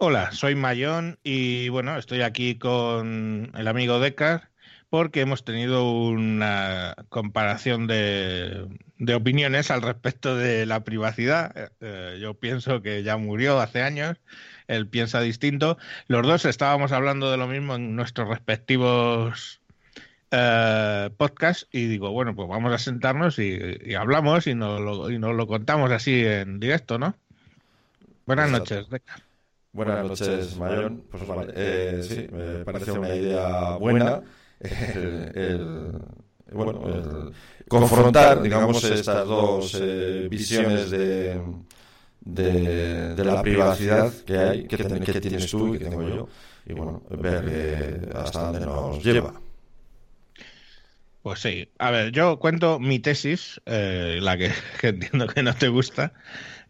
Hola, soy Mayón y bueno, estoy aquí con el amigo Decar porque hemos tenido una comparación de, opiniones al respecto de la privacidad. Eh, yo pienso que ya murió hace años, él piensa distinto. Los dos estábamos hablando de lo mismo en nuestros respectivos eh, podcasts y digo, bueno, pues vamos a sentarnos y, hablamos y nos, lo, y nos lo contamos así en directo, ¿no? Buenas noches, Decar. Buenas noches, Mayón. Pues vale, eh, sí, me parece una idea buena. el, bueno, el confrontar, digamos, estas dos eh, visiones de, de, la privacidad que hay, que, que, tienes tú y que tengo yo, y bueno, ver eh, hasta dónde nos lleva. Pues sí, a ver, yo cuento mi tesis, eh, la que, entiendo que no te gusta,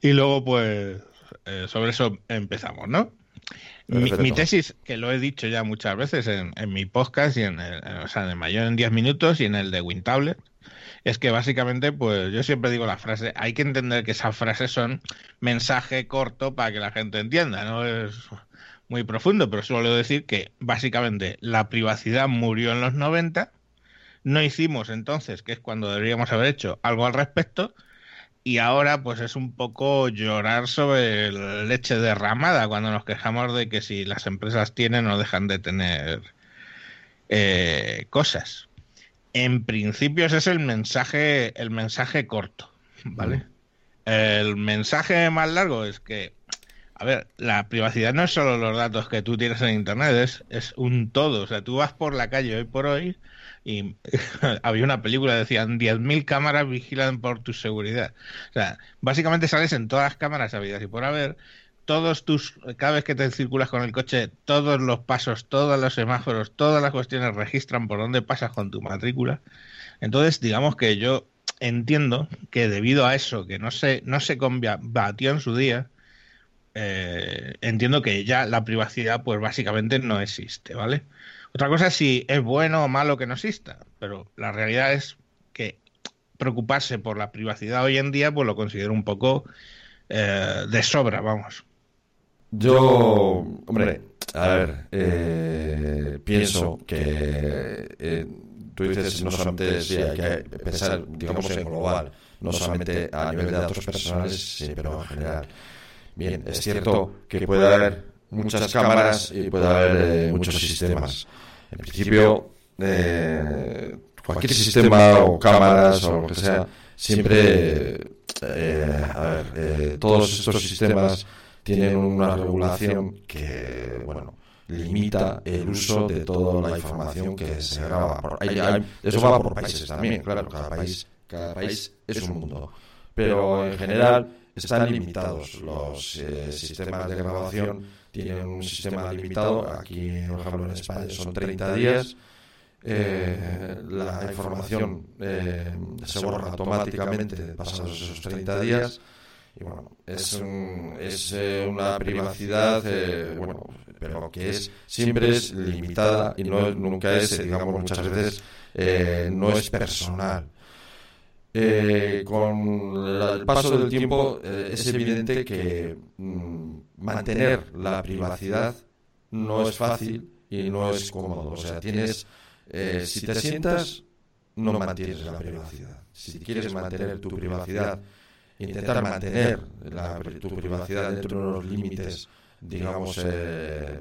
y luego pues sobre eso empezamos, ¿no? Mi, tesis, que lo he dicho ya muchas veces en, mi podcast y en el, o sea, en el mayor en 10 minutos y en el de WinTablet, es que básicamente, pues yo siempre digo la frase, hay que entender que esas frases son mensaje corto para que la gente entienda, no es muy profundo, pero suelo decir que básicamente la privacidad murió en los 90, no hicimos entonces, que es cuando deberíamos haber hecho algo al respecto, y ahora pues es un poco llorar sobre leche derramada cuando nos quejamos de que si las empresas tienen o dejan de tener eh, cosas. En principio ese es el mensaje, el mensaje corto, ¿vale? El mensaje más largo es que, a ver, la privacidad no es solo los datos que tú tienes en Internet, es, es un todo. O sea, tú vas por la calle hoy por hoy y había una película decían 10.000 cámaras vigilan por tu seguridad. O sea, básicamente sales en todas las cámaras habidas y por haber todos tus cada vez que te circulas con el coche, todos los pasos, todos los semáforos, todas las cuestiones registran por dónde pasas con tu matrícula. Entonces, digamos que yo entiendo que debido a eso que no se no se combatió en su día, eh, entiendo que ya la privacidad pues básicamente no existe, ¿vale? Otra cosa es si es bueno o malo que no exista, pero la realidad es que preocuparse por la privacidad hoy en día, pues lo considero un poco eh, de sobra, vamos. Yo, hombre, a ver, eh, pienso que eh, tú dices no solamente si hay que pensar, digamos, en global, no solamente a nivel de datos personales, sí, pero en general. Bien, es cierto que puede haber muchas cámaras y puede haber muchos sistemas. En principio, eh, cualquier sistema o cámaras o lo que sea, siempre, eh, a ver, eh, todos estos sistemas tienen una regulación que, bueno, limita el uso de toda la información que se graba. eso va por países también, claro, cada país, cada país es un mundo. Pero en general están limitados los sistemas de grabación tienen un sistema limitado. Aquí, por ejemplo, en España son 30 días. Eh, la información eh, se borra automáticamente pasados esos 30 días. Y bueno, es, es eh, una privacidad, bueno, pero que es siempre es limitada y no nunca es, digamos, muchas veces no es personal. Eh, con el paso del tiempo eh, es evidente que mm, mantener la privacidad no es fácil y no es cómodo. O sea, tienes, eh, si te sientas, no mantienes la privacidad. Si quieres mantener tu privacidad, intentar mantener tu privacidad dentro de unos límites, digamos,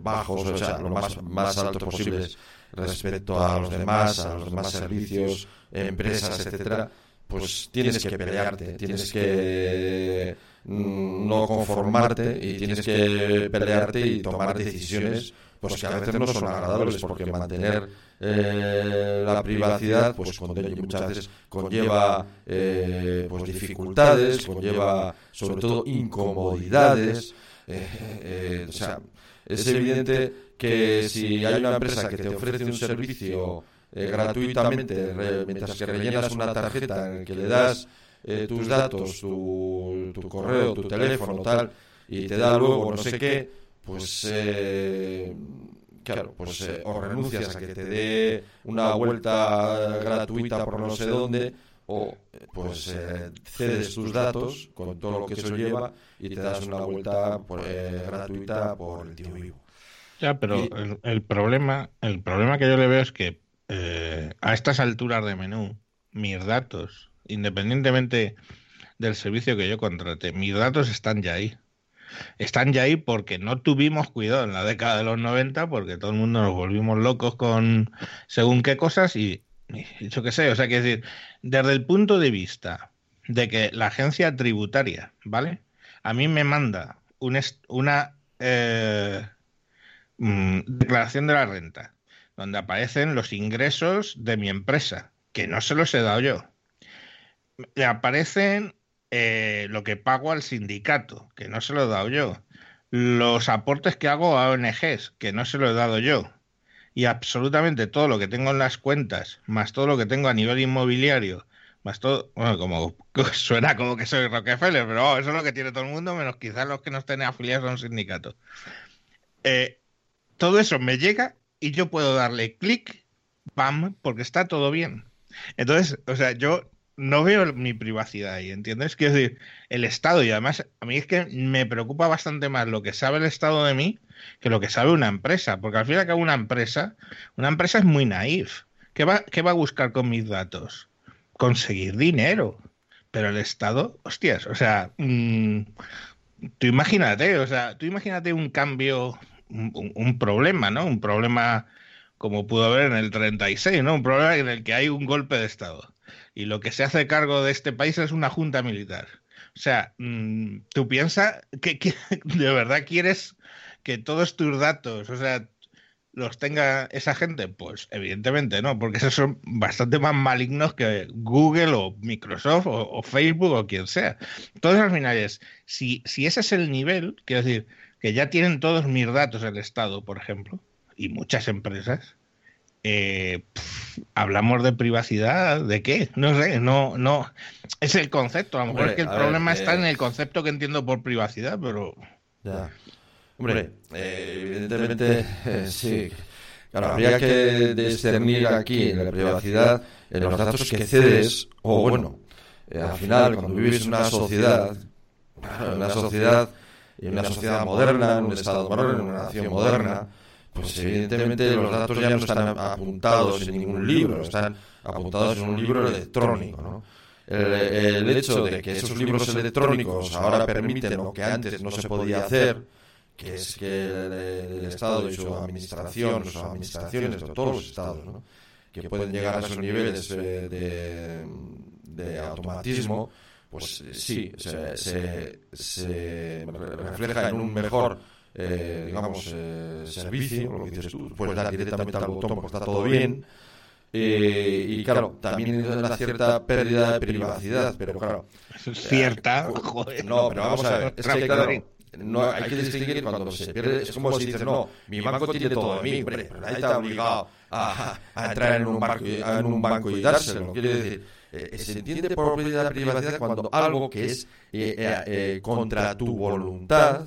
bajos, o sea, lo más, más altos posibles respecto a los demás, a los demás servicios, empresas, etcétera pues tienes que pelearte, tienes que no conformarte y tienes que pelearte y tomar decisiones pues que a veces no son agradables porque mantener eh, la privacidad pues muchas veces conlleva eh, pues dificultades conlleva sobre todo incomodidades eh, o sea es evidente que si hay una empresa que te ofrece un servicio eh, gratuitamente, mientras que rellenas una tarjeta en que le das eh, tus datos, tu, tu, correo, tu teléfono, tal, y te da luego no sé qué, pues eh, claro, pues eh, o renuncias a que te dé una vuelta gratuita por no sé dónde, o pues eh, cedes tus datos con todo lo que eso lleva y te das una vuelta por, eh, gratuita por el tío vivo. Ya, pero el, problema, el problema que yo le veo es que eh, a estas alturas de menú, mis datos, independientemente del servicio que yo contrate, mis datos están ya ahí. Están ya ahí porque no tuvimos cuidado en la década de los 90, porque todo el mundo nos volvimos locos con según qué cosas y, yo qué sé, o sea, que decir, desde el punto de vista de que la agencia tributaria, ¿vale? A mí me manda una eh, mm, declaración de la renta, donde aparecen los ingresos de mi empresa, que no se los he dado yo. Me aparecen eh, lo que pago al sindicato, que no se lo he dado yo, los aportes que hago a ONGs, que no se lo he dado yo, y absolutamente todo lo que tengo en las cuentas, más todo lo que tengo a nivel inmobiliario, más todo, bueno, como suena como que soy Rockefeller, pero eso es lo que tiene todo el mundo, menos quizás los que no estén afiliados a un sindicato. Eh, todo eso me llega y yo puedo darle clic, pam, porque está todo bien. Entonces, o sea, yo no veo mi privacidad ahí, ¿entiendes? Quiero decir, el Estado, y además a mí es que me preocupa bastante más lo que sabe el Estado de mí que lo que sabe una empresa, porque al fin y al cabo una empresa, una empresa es muy naif. ¿Qué va, qué va a buscar con mis datos? Conseguir dinero. Pero el Estado, hostias, o sea, mm, tú imagínate, o sea, tú imagínate un cambio, un, problema, ¿no? Un problema como pudo haber en el 36, ¿no? Un problema en el que hay un golpe de Estado y lo que se hace cargo de este país es una junta militar. O sea, mm, tú piensas que, de verdad quieres que todos tus datos, o sea, los tenga esa gente? Pues evidentemente no, porque esos son bastante más malignos que Google o Microsoft o, Facebook o quien sea. Entonces al final es, si, si ese es el nivel, quiero decir, que ya tienen todos mis datos el Estado, por ejemplo, y muchas empresas, eh, hablamos de privacidad, ¿de qué? No sé, no, no. Es el concepto. A lo mejor es que el problema está en eh, el concepto que entiendo por privacidad, pero. Ya. Hombre, eh, evidentemente, sí. Claro, habría que discernir aquí en la privacidad en los datos que cedes, o bueno, al final, cuando vives en una sociedad, en una sociedad, en una sociedad moderna, en un estado moderno, en una nación moderna, pues evidentemente los datos ya no están apuntados en ningún libro, están apuntados en un libro electrónico, ¿no? El, hecho de que esos libros electrónicos ahora permiten lo que antes no se podía hacer, que es que el, Estado y su administración, sus administraciones, todos los Estados, ¿no? que pueden llegar a esos niveles de, de, automatismo, pues sí, se, se, se refleja en un mejor eh, digamos, eh, servicio, lo que dices tú, puedes dar directamente al botón porque está todo bien. Eh, y claro, también hay una cierta pérdida de privacidad, pero claro. Cierta, joder. No, pero vamos a ver, es que claro, no, hay que distinguir cuando se pierde, es como si dices, no, mi banco tiene todo de mí, hombre, pero nadie está obligado a, a entrar en un, banco, en un banco y dárselo. Quiere decir, eh, se entiende por de privacidad cuando algo que es eh, eh, contra tu voluntad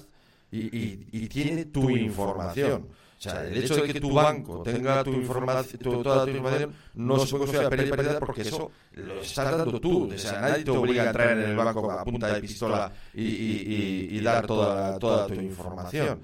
y, y, tiene tu información. O sea, el hecho de que tu banco tenga tu información, toda tu información, no se puede considerar pérdida porque eso lo estás dando tú. O sea, nadie te obliga a entrar en el banco a punta de pistola y, y, y dar toda, toda tu información.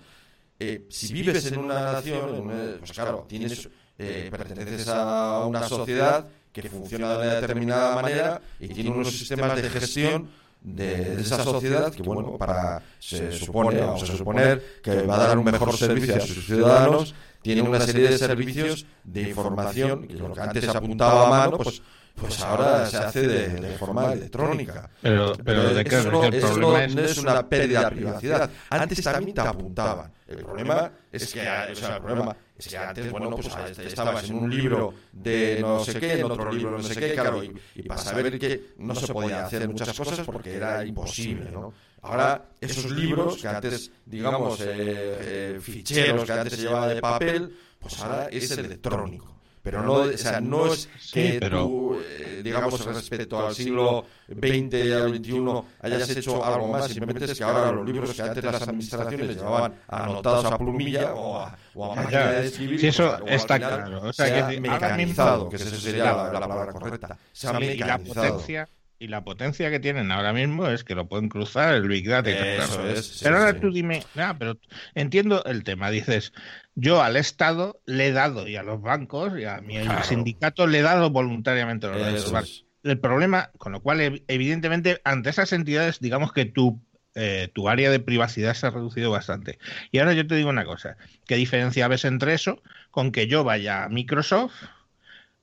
Eh, si vives en una nación, pues claro, tienes, eh, perteneces a una sociedad que funciona de una determinada manera y tiene unos sistemas de gestión de, esa sociedad que, bueno, para, se supone, vamos a suponer, que va a dar un mejor servicio a sus ciudadanos, tiene una serie de servicios de información, que lo que antes se apuntaba a mano, pues pues ahora se hace de, forma electrónica. Pero, pero de eso, no, eso es... una pérdida de privacidad. Antes también te apuntaban. El problema es que, o sea, el problema es que antes, bueno, pues estabas en un libro de no sé qué, en otro libro no sé qué, claro, y, para saber que no se podía hacer muchas cosas porque era imposible, ¿no? Ahora, esos libros que antes, digamos, eh, eh, ficheros que antes se llevaba de papel, pues ahora es electrónico. Pero no, o sea, no es que tú, eh, digamos, respecto al siglo XX y al XXI hayas hecho algo más, simplemente es que ahora los libros que antes las administraciones llevaban anotados a plumilla o a, máquina de escribir, sí, eso está claro. O sea, que mecanizado, que esa sería la, palabra correcta. Se ha y la potencia y la potencia que tienen ahora mismo es que lo pueden cruzar el Big Data. pero ahora tú dime, pero entiendo el tema. Dices, yo al Estado le he dado y a los bancos y a mi sindicato le he dado voluntariamente los El problema, con lo cual, evidentemente, ante esas entidades, digamos que tu, eh, tu área de privacidad se ha reducido bastante. Y ahora yo te digo una cosa: ¿qué diferencia ves entre eso con que yo vaya a Microsoft?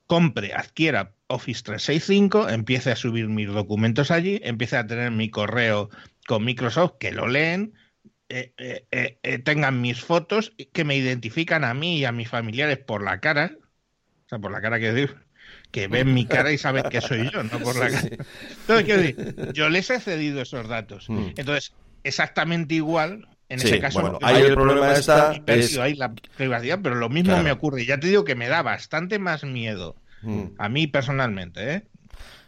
compre, adquiera Office 365, empiece a subir mis documentos allí, empiece a tener mi correo con Microsoft, que lo leen, eh, eh, eh, tengan mis fotos que me identifican a mí y a mis familiares por la cara, o sea, por la cara que digo, que ven mi cara y saben que soy yo, no por la cara. Entonces, quiero decir, yo les he cedido esos datos. Mm. Entonces, exactamente igual, en ese caso, bueno, ahí el problema está es... la privacidad, pero lo mismo me ocurre. Ya te digo que me da bastante más miedo mm. a mí personalmente, ¿eh?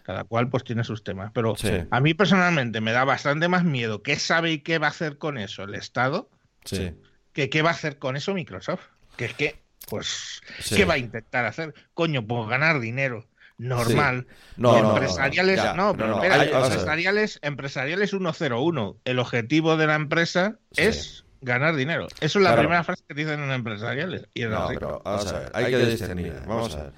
Cada cual pues tiene sus temas, pero a mí personalmente me da bastante más miedo qué sabe y qué va a hacer con eso el Estado, que qué va a hacer con eso Microsoft. Que es que, pues, ¿qué va a intentar hacer? Coño, pues ganar dinero normal. No, empresariales, no, pero empresariales, empresariales 101. El objetivo de la empresa es ganar dinero. Eso es la primera frase que dicen en empresariales. Y no, pero vamos a ver, hay que discernir. Vamos a ver.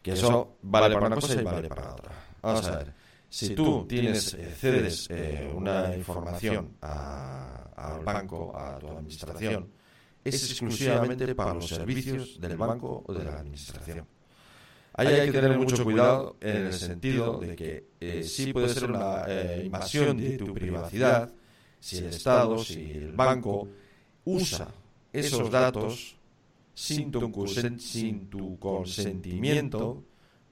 Que eso vale para una cosa y vale para otra. Vamos a ver. Si tú tienes, eh, cedes eh, una información al banco, a tu administración, es exclusivamente para los servicios del banco o de la administración. Ahí hay que tener mucho cuidado en el sentido de que eh, sí puede ser una eh, invasión de tu privacidad si el Estado, si el banco usa esos datos sin tu, sin tu consentimiento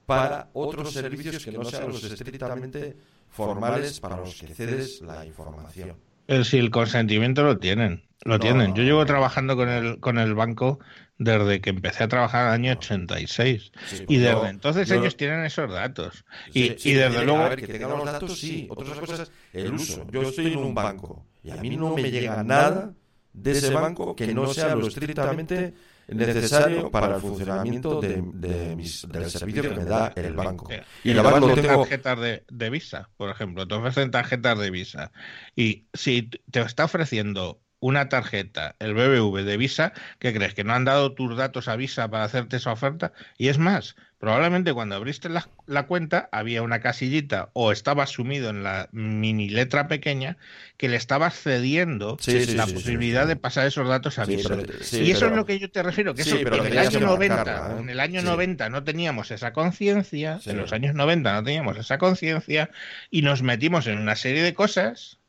para otros servicios que no sean los estrictamente formales para los que cedes la información. si el consentimiento lo tienen, lo tienen. Yo llevo trabajando con el, con el banco desde que empecé a trabajar en el año 86. y desde entonces ellos tienen esos datos. y, desde luego... A ver, que tengan los datos, sí. Otras cosas, el uso. Yo estoy en un banco y a mí no me llega nada de ese banco que no sea lo estrictamente necesario para el funcionamiento de, del servicio que me da el banco. Y la banco tengo... tarjetas de, de Visa, por ejemplo, te ofrecen tarjetas de Visa. Y si te está ofreciendo una tarjeta, el BBV de Visa, ¿qué crees? ¿Que no han dado tus datos a Visa para hacerte esa oferta? Y es más, probablemente cuando abriste la, cuenta había una casillita o estaba sumido en la mini letra pequeña que le estaba cediendo la posibilidad de pasar esos datos a Visa. y eso es lo que yo te refiero, que eso, en el año 90, ¿eh? en el año 90 no teníamos esa conciencia, en los años 90 no teníamos esa conciencia y nos metimos en una serie de cosas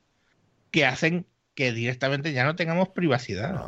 que hacen que directamente ya no tengamos privacidad.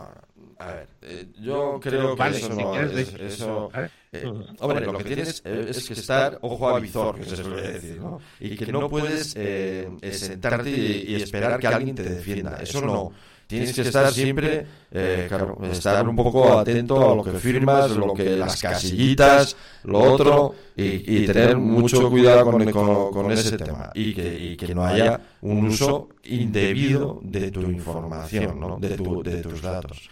A ver, eh, yo creo que eso no es, eso, eh, hombre, lo que tienes es que estar ojo a visor, que se suele decir, ¿no? Y que no puedes eh, sentarte y, esperar que alguien te defienda. Eso no tienes que estar siempre, eh, claro, estar un poco atento a lo que firmas, lo que las casillitas, lo otro, y, tener mucho cuidado con, con, ese tema y que, y que, no haya un uso indebido de tu información, ¿no? de, tu, de tus datos.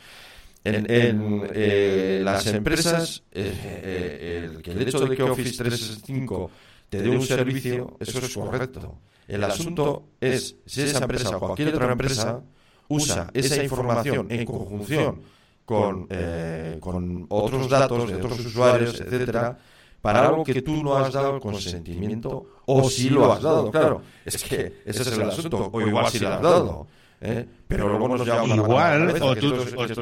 En, en eh, las empresas, eh, eh, el, el hecho de que Office 365 te dé un servicio, eso es correcto. El asunto es si esa empresa o cualquier otra empresa usa esa información en conjunción con, eh, con otros datos de otros usuarios, etcétera, para algo que tú no has dado consentimiento o si lo has dado, claro. Es que ese es el asunto, o igual si lo has dado. ¿Eh? Pero luego nos Igual, o tú,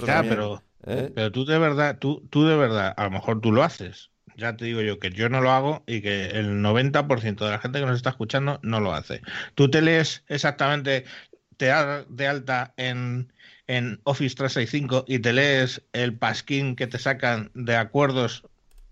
pero, ¿eh? pero tú de verdad, tú, tú de verdad, a lo mejor tú lo haces. Ya te digo yo que yo no lo hago y que el 90% de la gente que nos está escuchando no lo hace. Tú te lees exactamente, te das de alta en, en Office 365 y te lees el pasquín que te sacan de acuerdos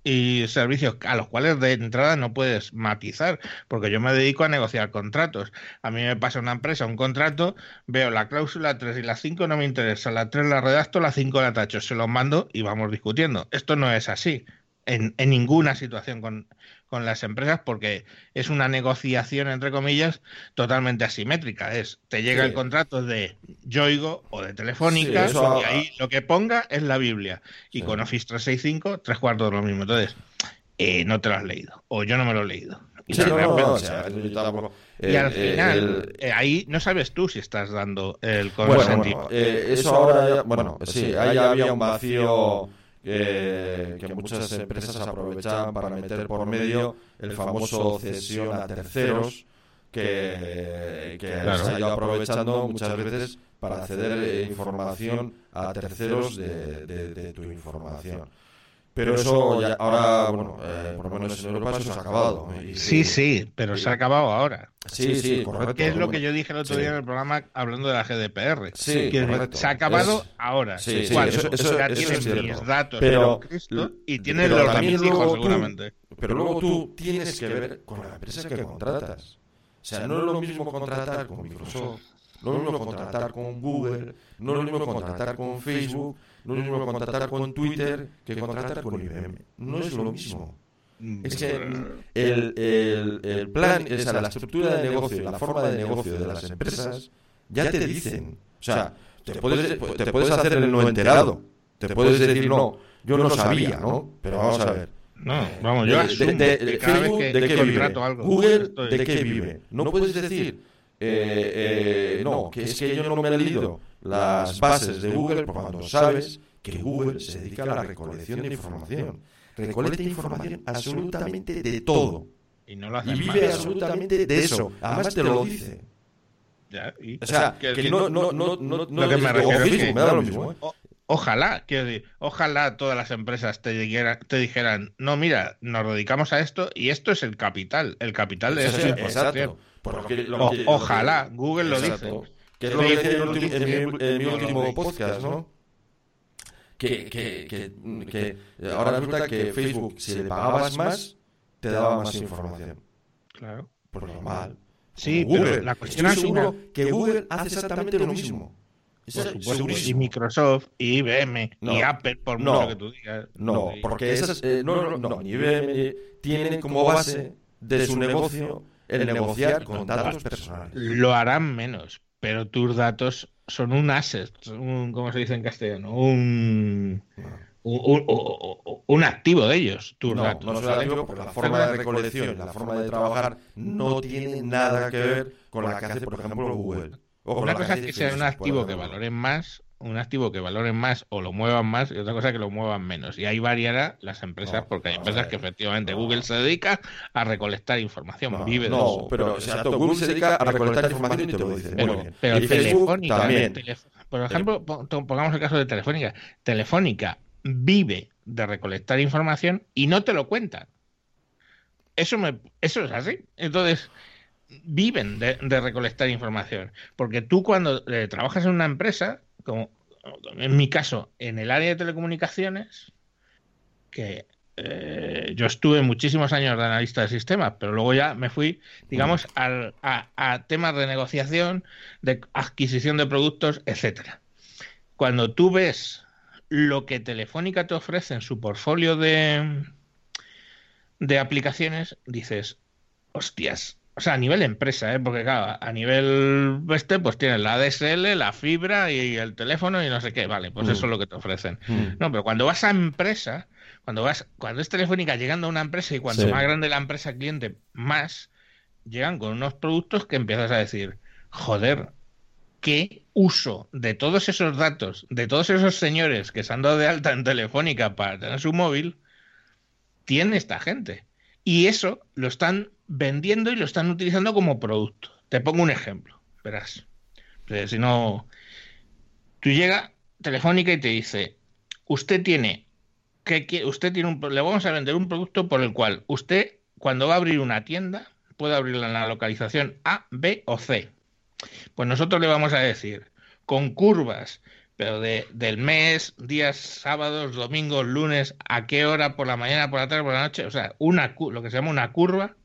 y servicios a los cuales de entrada no puedes matizar, porque yo me dedico a negociar contratos. A mí me pasa una empresa un contrato, veo la cláusula 3 y la 5 no me interesa, la 3 la redacto, la 5 la tacho, se los mando y vamos discutiendo. Esto no es así. en, en ninguna situación con, con las empresas porque es una negociación, entre comillas, totalmente asimétrica. Es, te llega el contrato de Yoigo o de Telefónica y ahí lo que ponga es la Biblia. Y con Office 365, tres cuartos de lo mismo. Entonces, eh, no te lo has leído. O yo no me lo he leído. Y, al final, eh, ahí no sabes tú si estás dando el consentimiento. Eh, eso ahora, bueno, sí, ahí había un vacío que, muchas empresas aprovechan para meter por medio el famoso cesión a terceros que, que se ha ido aprovechando muchas veces para ceder información a terceros de tu información. Pero eso ya, ahora, bueno, eh, por lo menos en Europa eso se ha acabado. sí, sí, pero se ha acabado ahora. Sí, sí, correcto. Que es lo que yo dije el otro día en el programa hablando de la GDPR. Sí, correcto. Se ha acabado ahora. Sí, sí, eso, eso, ya tienes mis datos pero, Cristo y tienes los de mis hijos, seguramente. Pero luego tú tienes que ver con la empresa que contratas. O sea, no es lo mismo contratar con Microsoft, no es lo mismo contratar con Google, no es lo mismo contratar con Facebook no es lo mismo contratar con Twitter que contratar con IBM. No es lo mismo. Es que el, el, el plan, o sea, la estructura de negocio, la forma de negocio de las empresas, ya te dicen. O sea, te puedes, te puedes hacer el no enterado. Te puedes decir, no, yo no sabía, ¿no? Pero vamos a ver. No, vamos, yo asumo de, de, Facebook, ¿de qué vive? Algo, Google, ¿de qué vive? No puedes decir, eh, eh, no, que es que yo no me he leído las bases de Google cuando sabes que Google se dedica a la recolección de información. Recolecta información absolutamente de todo. Y, no vive absolutamente de eso. Además te lo dice. Ya, y... O sea, que, no, no, no, no, lo que me refiero me da lo mismo. ¿eh? Ojalá, quiero decir, ojalá todas las empresas te, te dijeran, no, mira, nos dedicamos a esto y esto es el capital, el capital de eso. Exacto. ojalá, Google lo dice. Que es lo que en, mi, último podcast, ¿no? Que, que, que, ahora resulta que Facebook, si le pagabas más, te daba más información. Claro. Por normal. Sí, Google. pero la cuestión es seguro que Google hace exactamente lo mismo. Y Microsoft, y IBM, y Apple, por mucho que tú digas. No, porque esas. Eh, no, no, no, ni IBM tienen como base de su negocio el negociar con datos personales. Lo harán menos, pero tus datos son un asset, un, ¿cómo se dice en castellano? Un, un, activo de ellos, tus no, datos. No activo porque la forma de recolección, la forma de trabajar no tiene nada que ver con la que hace, por ejemplo, Google. Una cosa es que sea un activo que valoren más un activo que valoren más o lo muevan más y otra cosa que lo muevan menos. Y ahí variará las empresas, porque hay empresas que efectivamente Google se dedica a recolectar información, vive de eso. pero Google se dedica a recolectar información y te lo dice. Pero, pero Telefónica, también. por ejemplo, pongamos el caso de Telefónica. Telefónica vive de recolectar información y no te lo cuentan. Eso, me, eso es así. Entonces, viven de, recolectar información. Porque tú cuando eh, trabajas en una empresa, como en mi caso, en el área de telecomunicaciones, que eh, yo estuve muchísimos años de analista de sistemas, pero luego ya me fui, digamos, al, a, temas de negociación, de adquisición de productos, etcétera. Cuando tú ves lo que Telefónica te ofrece en su portfolio de, de aplicaciones, dices, hostias, o sea, a nivel empresa, ¿eh? porque claro, a nivel este, pues tienes la DSL, la fibra y el teléfono y no sé qué, vale, pues eso es lo que te ofrecen. No, pero cuando vas a empresa, cuando vas, cuando es telefónica llegando a una empresa y cuanto más grande la empresa cliente, más llegan con unos productos que empiezas a decir, joder, ¿qué uso de todos esos datos, de todos esos señores que se han dado de alta en telefónica para tener su móvil, tiene esta gente? Y eso lo están vendiendo y lo están utilizando como producto. Te pongo un ejemplo, verás. si no, tú llega Telefónica y te dice, usted tiene, que usted tiene un, le vamos a vender un producto por el cual usted cuando va a abrir una tienda puede abrirla en la localización A, B o C. Pues nosotros le vamos a decir, con curvas, pero de, del mes, días, sábados, domingos, lunes, a qué hora, por la mañana, por la tarde, por la noche, o sea, una, lo que se llama una curva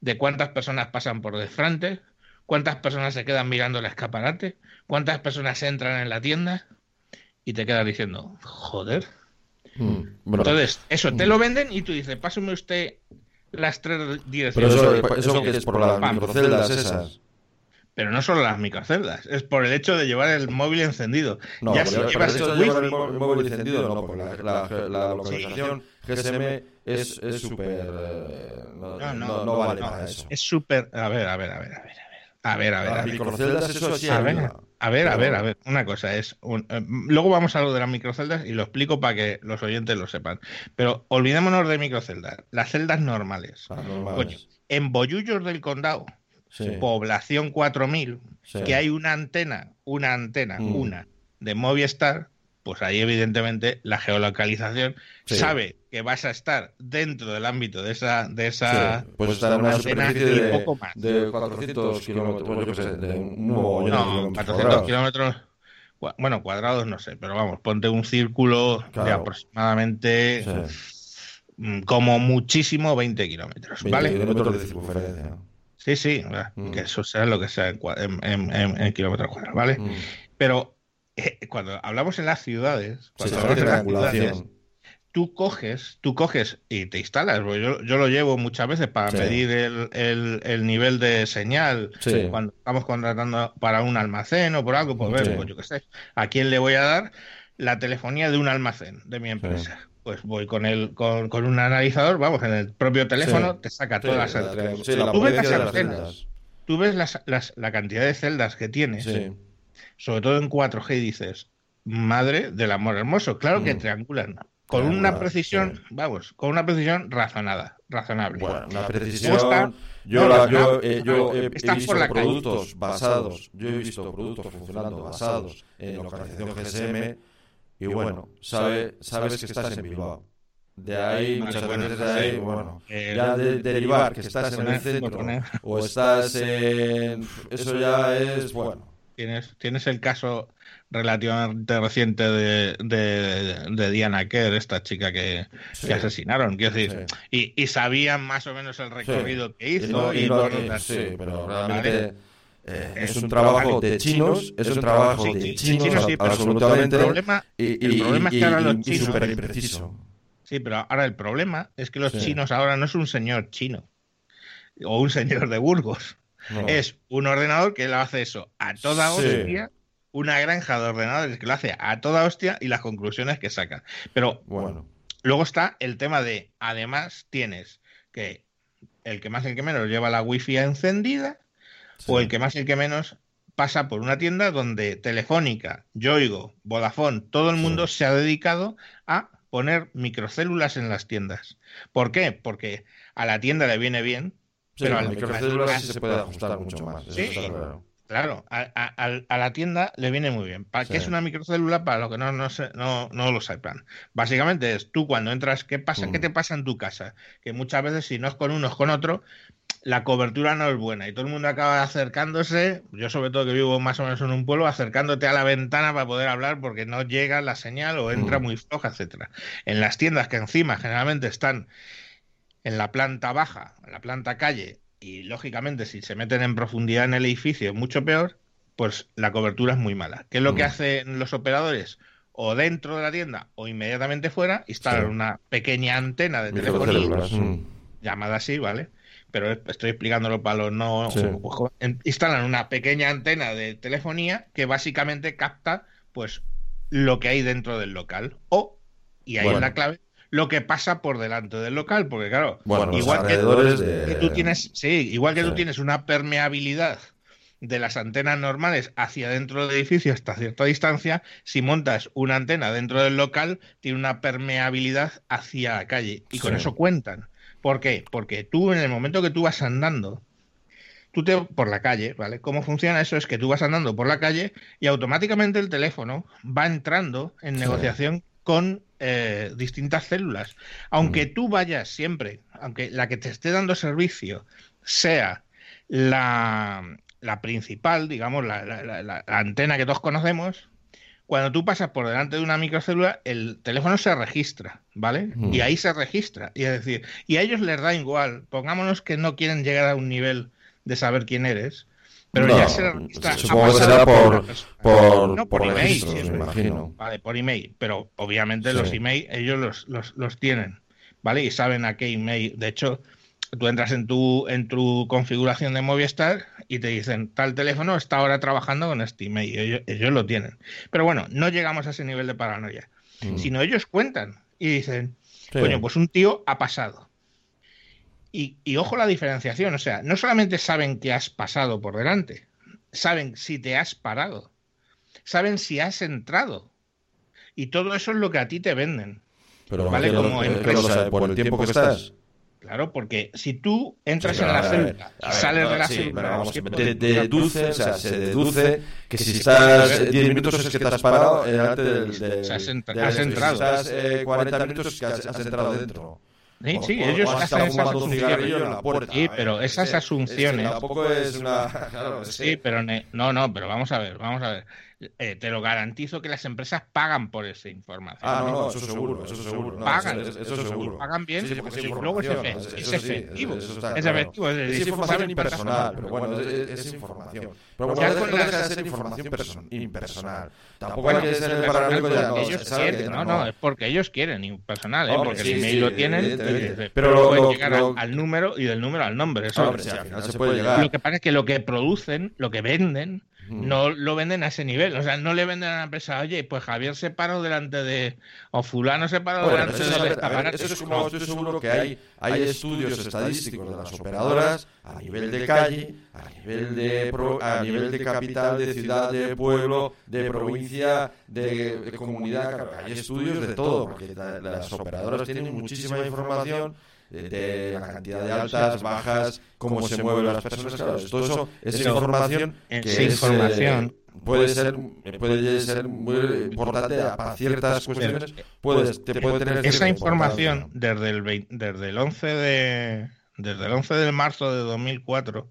de cuántas personas pasan por de frente, cuántas personas se quedan mirando el escaparate, cuántas personas entran en la tienda y te quedas diciendo, joder, Mm, Entonces, eso, te lo venden y tú dices, pásame usted las tres direcciones. Pero eso, eso que es por las microceldas esas. Pero no solo las microceldas, es por el hecho de llevar el móvil encendido. No, ya si llevas el, llevar móvil encendido, no, porque la, la, localización GSM es súper. Eh, no, no, no, vale para eso. Es súper. A ver, a ver, a ver, a ver. A ver, a ver. Las microceldas, eso sí. A ver, a ver, a ver, a ver. Una cosa es. Eh, luego vamos a lo de las microceldas y lo explico para que los oyentes lo sepan. Pero olvidémonos de microceldas. Las celdas normales. Ah, normales. en Bollullos del Condado población 4000, que hay una antena, una antena, mm. una de Movistar, pues ahí evidentemente la geolocalización sabe que vas a estar dentro del ámbito de esa de esa pues estar en una superficie de, poco más. de 400 kilómetros, de un no, 400 kilómetros bueno, cuadrados no sé, pero vamos, ponte un círculo de aproximadamente mm, como muchísimo 20 kilómetros, ¿vale? kilómetros de circunferencia. Sí, sí, mm. que eso sea lo que sea en, kilómetros cuadrados, ¿vale? Mm. Pero eh, cuando hablamos en las ciudades, cuando hablamos en las ciudades, tú coges, tú coges y te instalas. Yo, yo lo llevo muchas veces para medir el, nivel de señal cuando estamos contratando para un almacén o por algo, pues ver, pues yo qué sé, a quién le voy a dar la telefonía de un almacén de mi empresa pues voy con el con, con, un analizador, vamos, en el propio teléfono te saca todas las celdas. tú ves las celdas, tú ves las, la cantidad de celdas que tienes, sobre todo en 4G, y dices, madre del amor hermoso, claro que mm. triangulan. Con una precisión, vamos, con una precisión razonada, razonable. Bueno, una precisión. yo, yo, eh, yo he, visto productos basados, yo he visto productos funcionando basados en localización GSM y bueno, sabe, sabes que estás en Bilbao. De ahí, muchas veces de ahí, bueno, ya de, derivar que estás en el centro o estás en... Eso ya es, bueno. Tienes, tienes el caso relativamente reciente de, de, Diana Kerr, esta chica que, asesinaron, quiero decir, y, y, sabían más o menos el recorrido que hizo. Y, sí, pero realmente... Eh, es, un, trabajo de chinos, es un trabajo de chinos, absolutamente. El problema, y, el problema es que ahora los chinos. impreciso. Sí, pero ahora el problema es que los chinos ahora no es un señor chino o un señor de Burgos. Es un ordenador que lo hace eso a toda hostia, una granja de ordenadores que lo hace a toda hostia y las conclusiones que saca. Pero bueno. luego está el tema de, además, tienes que el que más el que menos lleva la wifi encendida o el que más y el que menos pasa por una tienda donde Telefónica, Yoigo, Vodafone, todo el mundo se ha dedicado a poner microcélulas en las tiendas. ¿Por qué? Porque a la tienda le viene bien, pero a las microcélulas sí se puede ajustar mucho más. claro. a, la tienda le viene muy bien. ¿Para qué es una microcélula? Para lo que no, no, no, no lo sepan. Básicamente es tú cuando entras, ¿qué pasa? ¿Qué mm. te pasa en tu casa? Que muchas veces si no es con uno es con otro, la cobertura no es buena y todo el mundo acaba acercándose, yo sobre todo que vivo más o menos en un pueblo, acercándote a la ventana para poder hablar porque no llega la señal o entra mm. muy floja, etcétera. En las tiendas que encima generalmente están en la planta baja, en la planta calle, y lógicamente si se meten en profundidad en el edificio es mucho peor, pues la cobertura es muy mala. ¿Qué es lo que mm. hacen los operadores? O dentro de la tienda o inmediatamente fuera, instalar una pequeña antena de telefonía, mm. llamada así, ¿vale? Pero estoy explicándolo para los no. Pues, instalan una pequeña antena de telefonía que básicamente capta pues lo que hay dentro del local. O, y ahí es la clave, lo que pasa por delante del local. Porque claro, igual que, tú tienes, sí, igual que tú tienes una permeabilidad de las antenas normales hacia dentro del edificio hasta cierta distancia, si montas una antena dentro del local, tiene una permeabilidad hacia la calle. Y con eso cuentan. ¿Por qué? Porque tú en el momento que tú vas andando, tú te por la calle, ¿vale? ¿Cómo funciona eso? Es que tú vas andando por la calle y automáticamente el teléfono va entrando en negociación con eh, distintas células. Aunque mm. tú vayas siempre, aunque la que te esté dando servicio sea la, principal, digamos, la, antena que todos conocemos, cuando tú pasas por delante de una microcélula, el teléfono se registra, ¿vale? Mm. Y ahí se registra. Y es decir, y a ellos les da igual, pongámonos que no quieren llegar a un nivel de saber quién eres, Pero ya se registra. Supongo que será por, por, no, por, email, me imagino. Vale, por email. Pero obviamente los email ellos los, los, los tienen, ¿vale? Y saben a qué email. De hecho, tú entras en tu, en tu configuración de Movistar y te dicen, tal teléfono está ahora trabajando con este email. Ellos, lo tienen. Pero bueno, no llegamos a ese nivel de paranoia. Mm. Sino ellos cuentan y dicen, coño, pues un tío ha pasado. Y, y, ojo la diferenciación, o sea, no solamente saben que has pasado por delante, saben si te has parado, saben si has entrado. Y todo eso es lo que a ti te venden. Pero, ¿vale? Como por el tiempo que estás. Claro, porque si tú entras en la célula sales de la célula... deduce, o sea, se deduce que si estás 10 minutos es que te has parado delante del... del has, entrado. Si estás 40 minutos es que has entrado dentro. Sí, sí, ellos hacen esas asunciones. Sí, pero esas asunciones. tampoco es una. sí, pero no, no, pero vamos a ver, vamos a ver. Eh, te lo garantizo que las empresas pagan por esa información. Ah, no, no, eso seguro, eso seguro. pagan, eso, seguro. Pagan bien, sí, porque luego es, efectivo. Es efectivo. Es, información impersonal, pero bueno, es, información. Pero bueno, no deja de ser información impersonal. Tampoco hay que ser el paranoico de ellos quieren, no, no, es porque ellos quieren impersonal, ¿eh? porque el email lo tienen, pero pueden llegar al número y del número al nombre. Eso, Lo que pasa es que lo que producen, lo que venden, no lo venden a ese nivel. O sea, no le venden a la empresa, oye, pues Javier se paró delante de. O Fulano se paró delante de. eso es como estoy seguro que hay, hay estudios estadísticos de las operadoras a nivel de calle, a nivel de, a nivel de capital, de ciudad, de pueblo, de provincia, de, comunidad. Hay estudios de todo, porque las operadoras tienen muchísima información de, la cantidad de altas, bajas, cómo, se mueven las personas. Claro, todo eso es información que es, información. puede ser puede ser muy importante para ciertas cuestiones. Puedes, te puede tener esa información desde el, desde el 11 de desde el 11 de marzo de 2004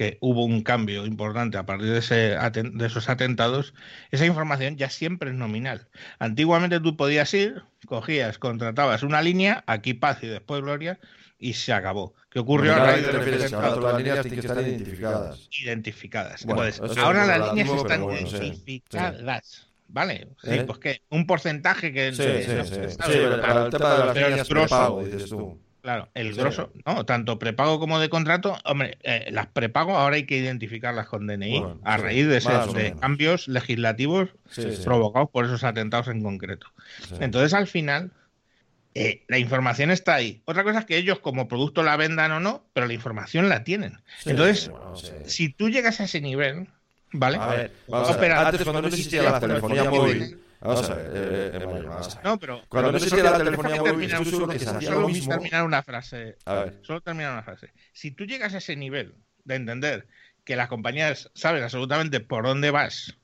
que hubo un cambio importante a partir de, ese, de esos atentados, esa información ya siempre es nominal. Antiguamente tú podías ir, cogías, contratabas una línea, aquí paz y después gloria, y se acabó. ¿Qué ocurrió a raíz de los las líneas tienen que estar identificadas. Identificadas. ahora las líneas están identificadas. ¿Vale? Sí, ¿Eh? pues que un porcentaje que... Sí, sí, sí. para el tema de las líneas prepago, dices tú. Claro, el grosso, no, tanto prepago como de contrato, hombre, eh, las prepago ahora hay que identificarlas con DNI a raíz de, de cambios legislativos provocados por esos atentados en concreto. Entonces, al final, eh, la información está ahí. Otra cosa es que ellos como producto la vendan o no, pero la información la tienen. Entonces, si tú llegas a ese nivel, ¿vale? A ver, antes cuando no existía la telefonía móvil Vamos a ver, eh, eh, No, pero. Cuando no existía la telefonía móvil, estoy seguro que se hacía lo mismo. terminar una frase. A ver. Solo terminar una frase. Si tú llegas a ese nivel de entender que las compañías saben absolutamente por dónde vas,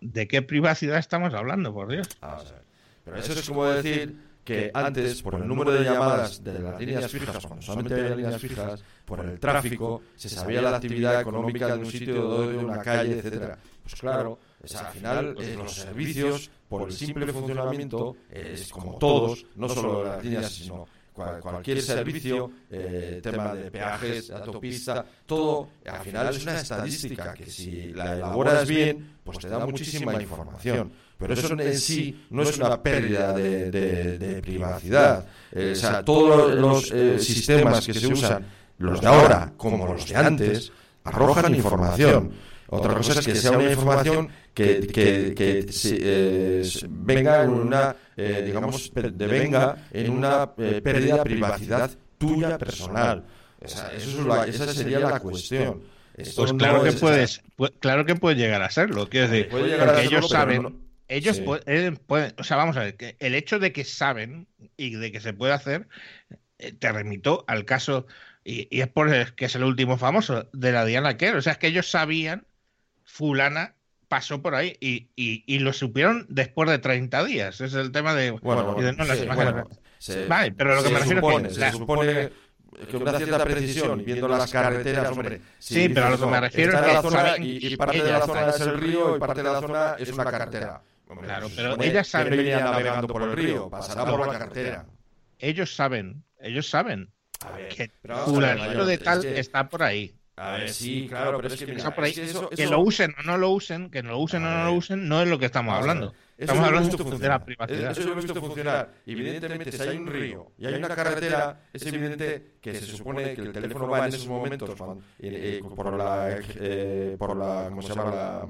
¿de qué privacidad estamos hablando, por Dios? Vamos a ver. Pero eso es como decir que antes, por el número de llamadas de las líneas fijas, cuando solamente había líneas fijas, por el tráfico, se sabía la actividad económica de un sitio, de una calle, etcétera. Pues claro, al final eh, los servicios por el simple funcionamiento, es como todos, no solo las líneas, sino cualquier servicio, eh, tema de peajes, autopista, todo, al final es una estadística que si la elaboras bien, pues te da muchísima información. Pero eso en sí no es una pérdida de, privacidad. Eh, o sea, todos los eh, sistemas que se usan, los de ahora como los de antes, arrojan información. Otra cosa es que sea una información que, que, que eh, venga en una, eh, digamos, devenga en una eh, pérdida de privacidad tuya personal. Esa, eso es esa sería la cuestión. pues claro que puedes, claro que puede llegar a serlo, quiero decir, porque ellos saben, ellos pueden, o sea, vamos a ver, que el hecho de que saben y de que se puede hacer, te remito al caso, y, y es por que es el último famoso, de la Diana Kerr, o sea, es que ellos sabían fulana pasó por ahí y, y, lo supieron después de 30 días. Es el tema de... Bueno, vale, pero lo que me refiero es que... Se supone que una cierta precisión, viendo las carreteras, hombre... Sí, pero a lo que me refiero es que... La zona, y, parte de la zona es el río y parte de la zona es una carretera. claro, pero ellas saben... Que navegando por el río, pasará por la carretera. Ellos saben, ellos saben que fulanito de tal está por ahí A ver, sí, claro, pero es que, mira, por ahí, es que, eso, que eso- lo usen o no lo usen, que lo usen o no lo usen, no es lo que estamos hablando. Eso Estamos hablando de funcionar. la privacidad. Eso lo he visto funcionar. Evidentemente, si hay un río y hay una carretera, es evidente que se supone que el teléfono va en esos momentos cuando- eh, eh, por la, eh, por la, ¿cómo se llama? La,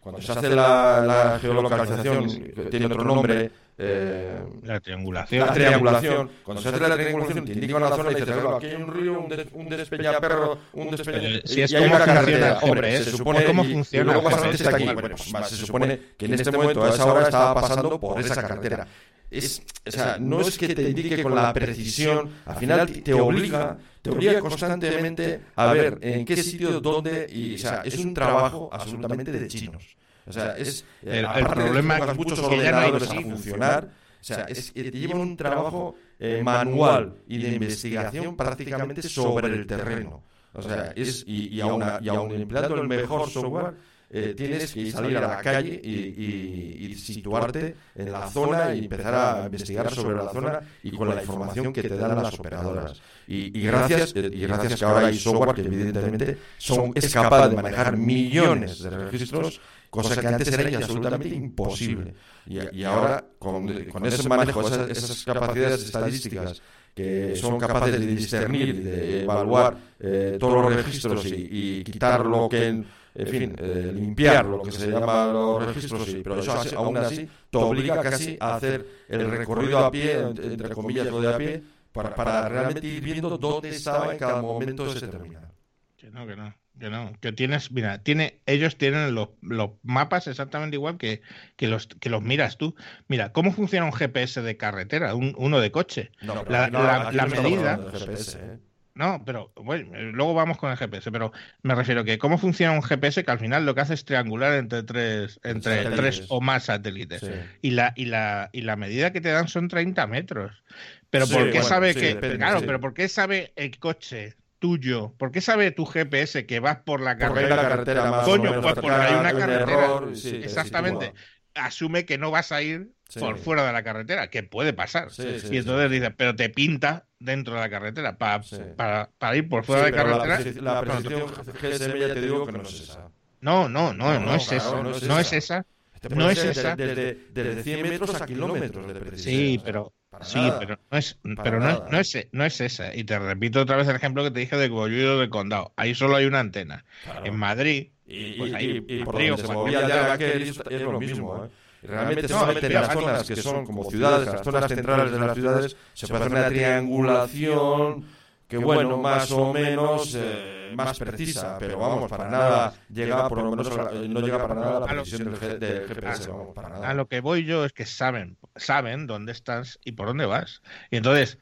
cuando se hace la, la geolocalización, que tiene otro nombre, eh, La triangulación. la triangulación. Cuando se hace la triangulación, te indica una zona y "Claro, aquí hay un río, un, des, un despeñaperro, un despeña... Eh, si y es hay como una funciona Hombre, se supone... ¿cómo y- y funciona luego GPS está aquí. Bueno, pues, se supone que en este momento, a esa hora, estaba pasando por esa carretera. Es, o sea, no es que te indique con la precisión, al final te- te obliga, te obliga constantemente a ver en qué sitio, dónde, y, o sea, es un trabajo absolutamente de chinos. O sea, es eh, El- el de que problema pongas muchos es que ya no ordenadores a funcionar, o sea, es que te lleva un trabajo eh, manual y de investigación prácticamente sobre el terreno. O sea, es, y, y aun, y aun empleando el mejor software, eh, tienes que salir a la calle y, y- y situarte en la zona y empezar a investigar sobre la zona y con la información que te dan las operadoras. Y, y gracias eh, y gracias que ahora hay software que evidentemente son, es capaz de manejar millones de registros, cosa que antes era absolutamente imposible. Y, y ahora, con, con ese manejo, esas, esas capacidades estadísticas que son capaces de discernir y de evaluar eh, todos los registros y, y quitar lo que, en, en fin, eh, limpiar lo que se llama los registros, y- pero eso así- aún así te obliga casi a hacer el recorrido a pie, entre comillas, lo de a pie, para, para realmente ir viendo dónde estaba en cada momento ese terminal. Que no, que no, que no. Que tienes, mira, tiene, ellos tienen los, los mapas exactamente igual que, que, los, que los miras tú. Mira, ¿cómo funciona un GPS de carretera, un, uno de coche? No, pero La- no- la- la medida- GPS, ¿eh? No, pero bueno, eh, luego vamos con el GPS, pero me refiero que cómo funciona un GPS que al final lo que hace es triangular entre tres, entre Satélites. tres o más satélites. Sí. Y la, y la, y la medida que te dan son 30 metros. Pero Sí, ¿por qué bueno, sabe sí, que, depende, claro, pero ¿por qué sabe el coche tuyo? ¿Por qué sabe tu GPS que vas por la carretera? más Coño, menos pues porque hay una un carretera. error, sí, te Exactamente. Asume que no vas a ir Sí. por fuera de la carretera, que puede pasar. Sí, y entonces dice, pero te pinta dentro de la carretera para, para, para ir por fuera de carretera. La, preci- la precisión GSM ya te digo que no es esa. No, no, no, no, No, es claro, esa. no es es, esa. esa. Te No es esa. Desde, desde, desde 100 metros a kilómetros de precisión. Sí, pero para sí, nada. pero no es, Para pero no, no es, no es esa. Y te repito otra vez el ejemplo que te dije de Bolludo del Condado. Ahí solo hay una antena. Claro. En Madrid, Y, pues y- ahí, y- y por Río, se movía ya aquel es, es lo mismo. ¿eh? Realmente No, solamente en las zonas que son como ciudades, las zonas centrales de las ciudades, se puede hacer una triangulación que, bueno, más o menos eh, más precisa, pero vamos, para nada llega, por lo menos, a la- no llega para nada a la A lo- precisión del, G- del GPS, a- vamos, para nada. a lo que voy yo es que saben, saben dónde estás y por dónde vas. Y entonces,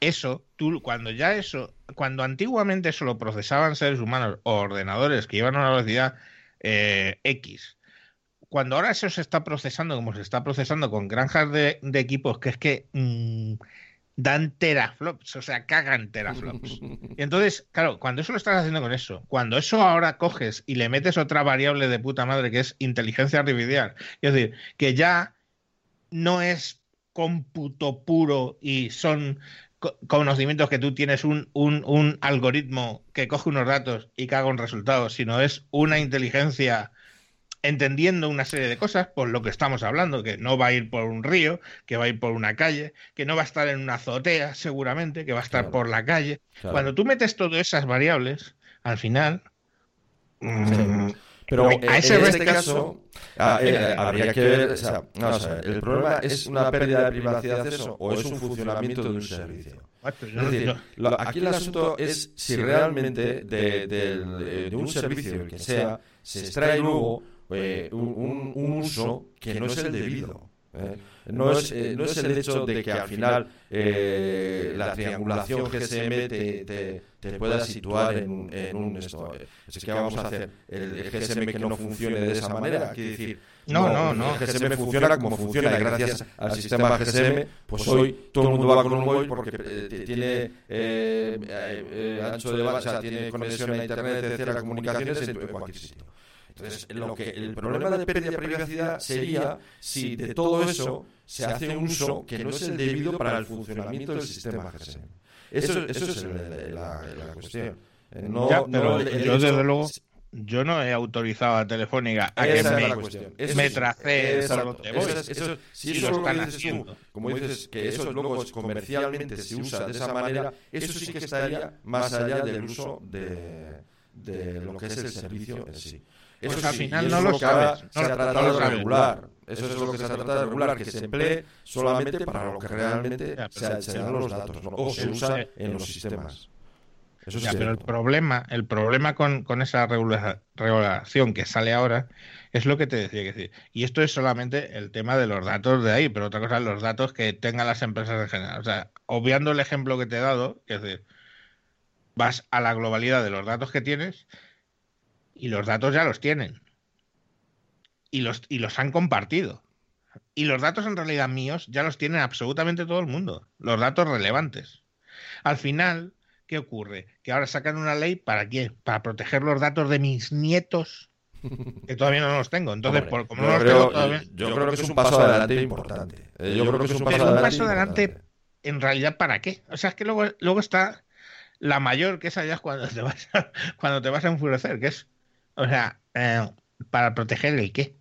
eso, tú, cuando ya eso, cuando antiguamente eso lo procesaban seres humanos o ordenadores que iban a una velocidad eh, X, cuando ahora eso se está procesando como se está procesando con granjas de, de equipos que es que mm, dan teraflops, o sea, cagan teraflops. Y entonces, claro, cuando eso lo estás haciendo con eso, cuando eso ahora coges y le metes otra variable de puta madre que es inteligencia artificial, es decir, que ya no es cómputo puro y son co- conocimientos que tú tienes un, un, un algoritmo que coge unos datos y caga un resultado, sino es una inteligencia entendiendo una serie de cosas, por lo que estamos hablando, que no va a ir por un río, que va a ir por una calle, que no va a estar en una azotea seguramente, que va a estar Claro. por la calle. Claro. Cuando tú metes todas esas variables, al final... mm, Pero a en, ese en este respecto- caso, ah, eh, habría que ver, o sea, el problema es una pérdida de privacidad eso o es un funcionamiento de un servicio. macho, yo Es no- decir, yo- lo- aquí el asunto es si realmente de, de un servicio, el que sea, se extrae luego eh, un, uso que no es el debido. ¿eh? No, es, eh, no es el hecho de que al final eh, la triangulación GSM te, te, te pueda situar en un, en un esto. eh, Es que vamos a hacer el GSM que no funcione de esa manera. Quiere decir, No, no, no. GSM funciona como funciona y gracias al sistema GSM, pues hoy todo el mundo va con un móvil porque eh, tiene eh, eh, eh, ancho de banda, o sea, tiene conexión a internet, etcétera, comunicaciones en, en cualquier sitio. Entonces, lo que el problema de pérdida de privacidad sería si de todo eso se hace un uso que no es el debido para el funcionamiento del sistema GSM. Eso, eso es el- la, la cuestión. No, pero yo, desde luego, yo no he autorizado a Telefónica a que me, me tracee eso, eso, si eso, lo dices tú, como dices que eso luego comercialmente se usa de esa manera, eso sí que estaría más allá del uso de, de lo que es el servicio en sí. Eso pues al final no lo sabes. Se ha tratado de regular. Eso es lo que se ha tratado de regular, que se emplee solamente para lo que realmente se, dan los datos o se usa en los sistemas. Eso ya, pero el problema, el problema con, con esa regulación que sale ahora es lo que te decía que decir. Y esto es solamente el tema de los datos de ahí, pero otra cosa es los datos que tengan las empresas en general. O sea, obviando el ejemplo que te he dado, que es decir, vas a la globalidad de los datos que tienes y los datos ya los tienen. Y los, y los han compartido. Y los datos en realidad míos ya los tiene absolutamente todo el mundo. Los datos relevantes. Al final, ¿qué ocurre? Que ahora sacan una ley para qué? Para proteger los datos de mis nietos, que todavía no los tengo. Entonces, como no los tengo todavía... Yo creo que es un paso adelante importante. Yo creo que es un paso, adelante, adelante, en realidad, ¿para qué? O sea, es que luego, luego está la mayor, que es allá cuando te vas a, cuando te vas a enfurecer, que es, o sea, eh, para proteger el qué.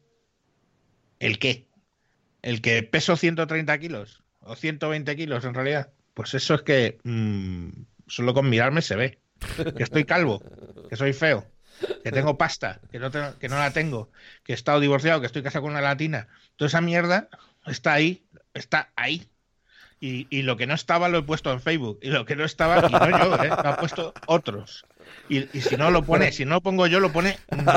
¿El qué? El que peso 130 kilos o 120 kilos en realidad. Pues eso es que mm, solo con mirarme se ve. Que estoy calvo, que soy feo, que tengo pasta, que no, que no la tengo, que he estado divorciado, que estoy casado con una latina. Toda esa mierda está ahí, está ahí. Y, y, lo que no estaba lo he puesto en Facebook. Y lo que no estaba, no yo, ¿eh? lo ha puesto otros. Y, si no lo pone, si no lo pongo yo, lo pone mm,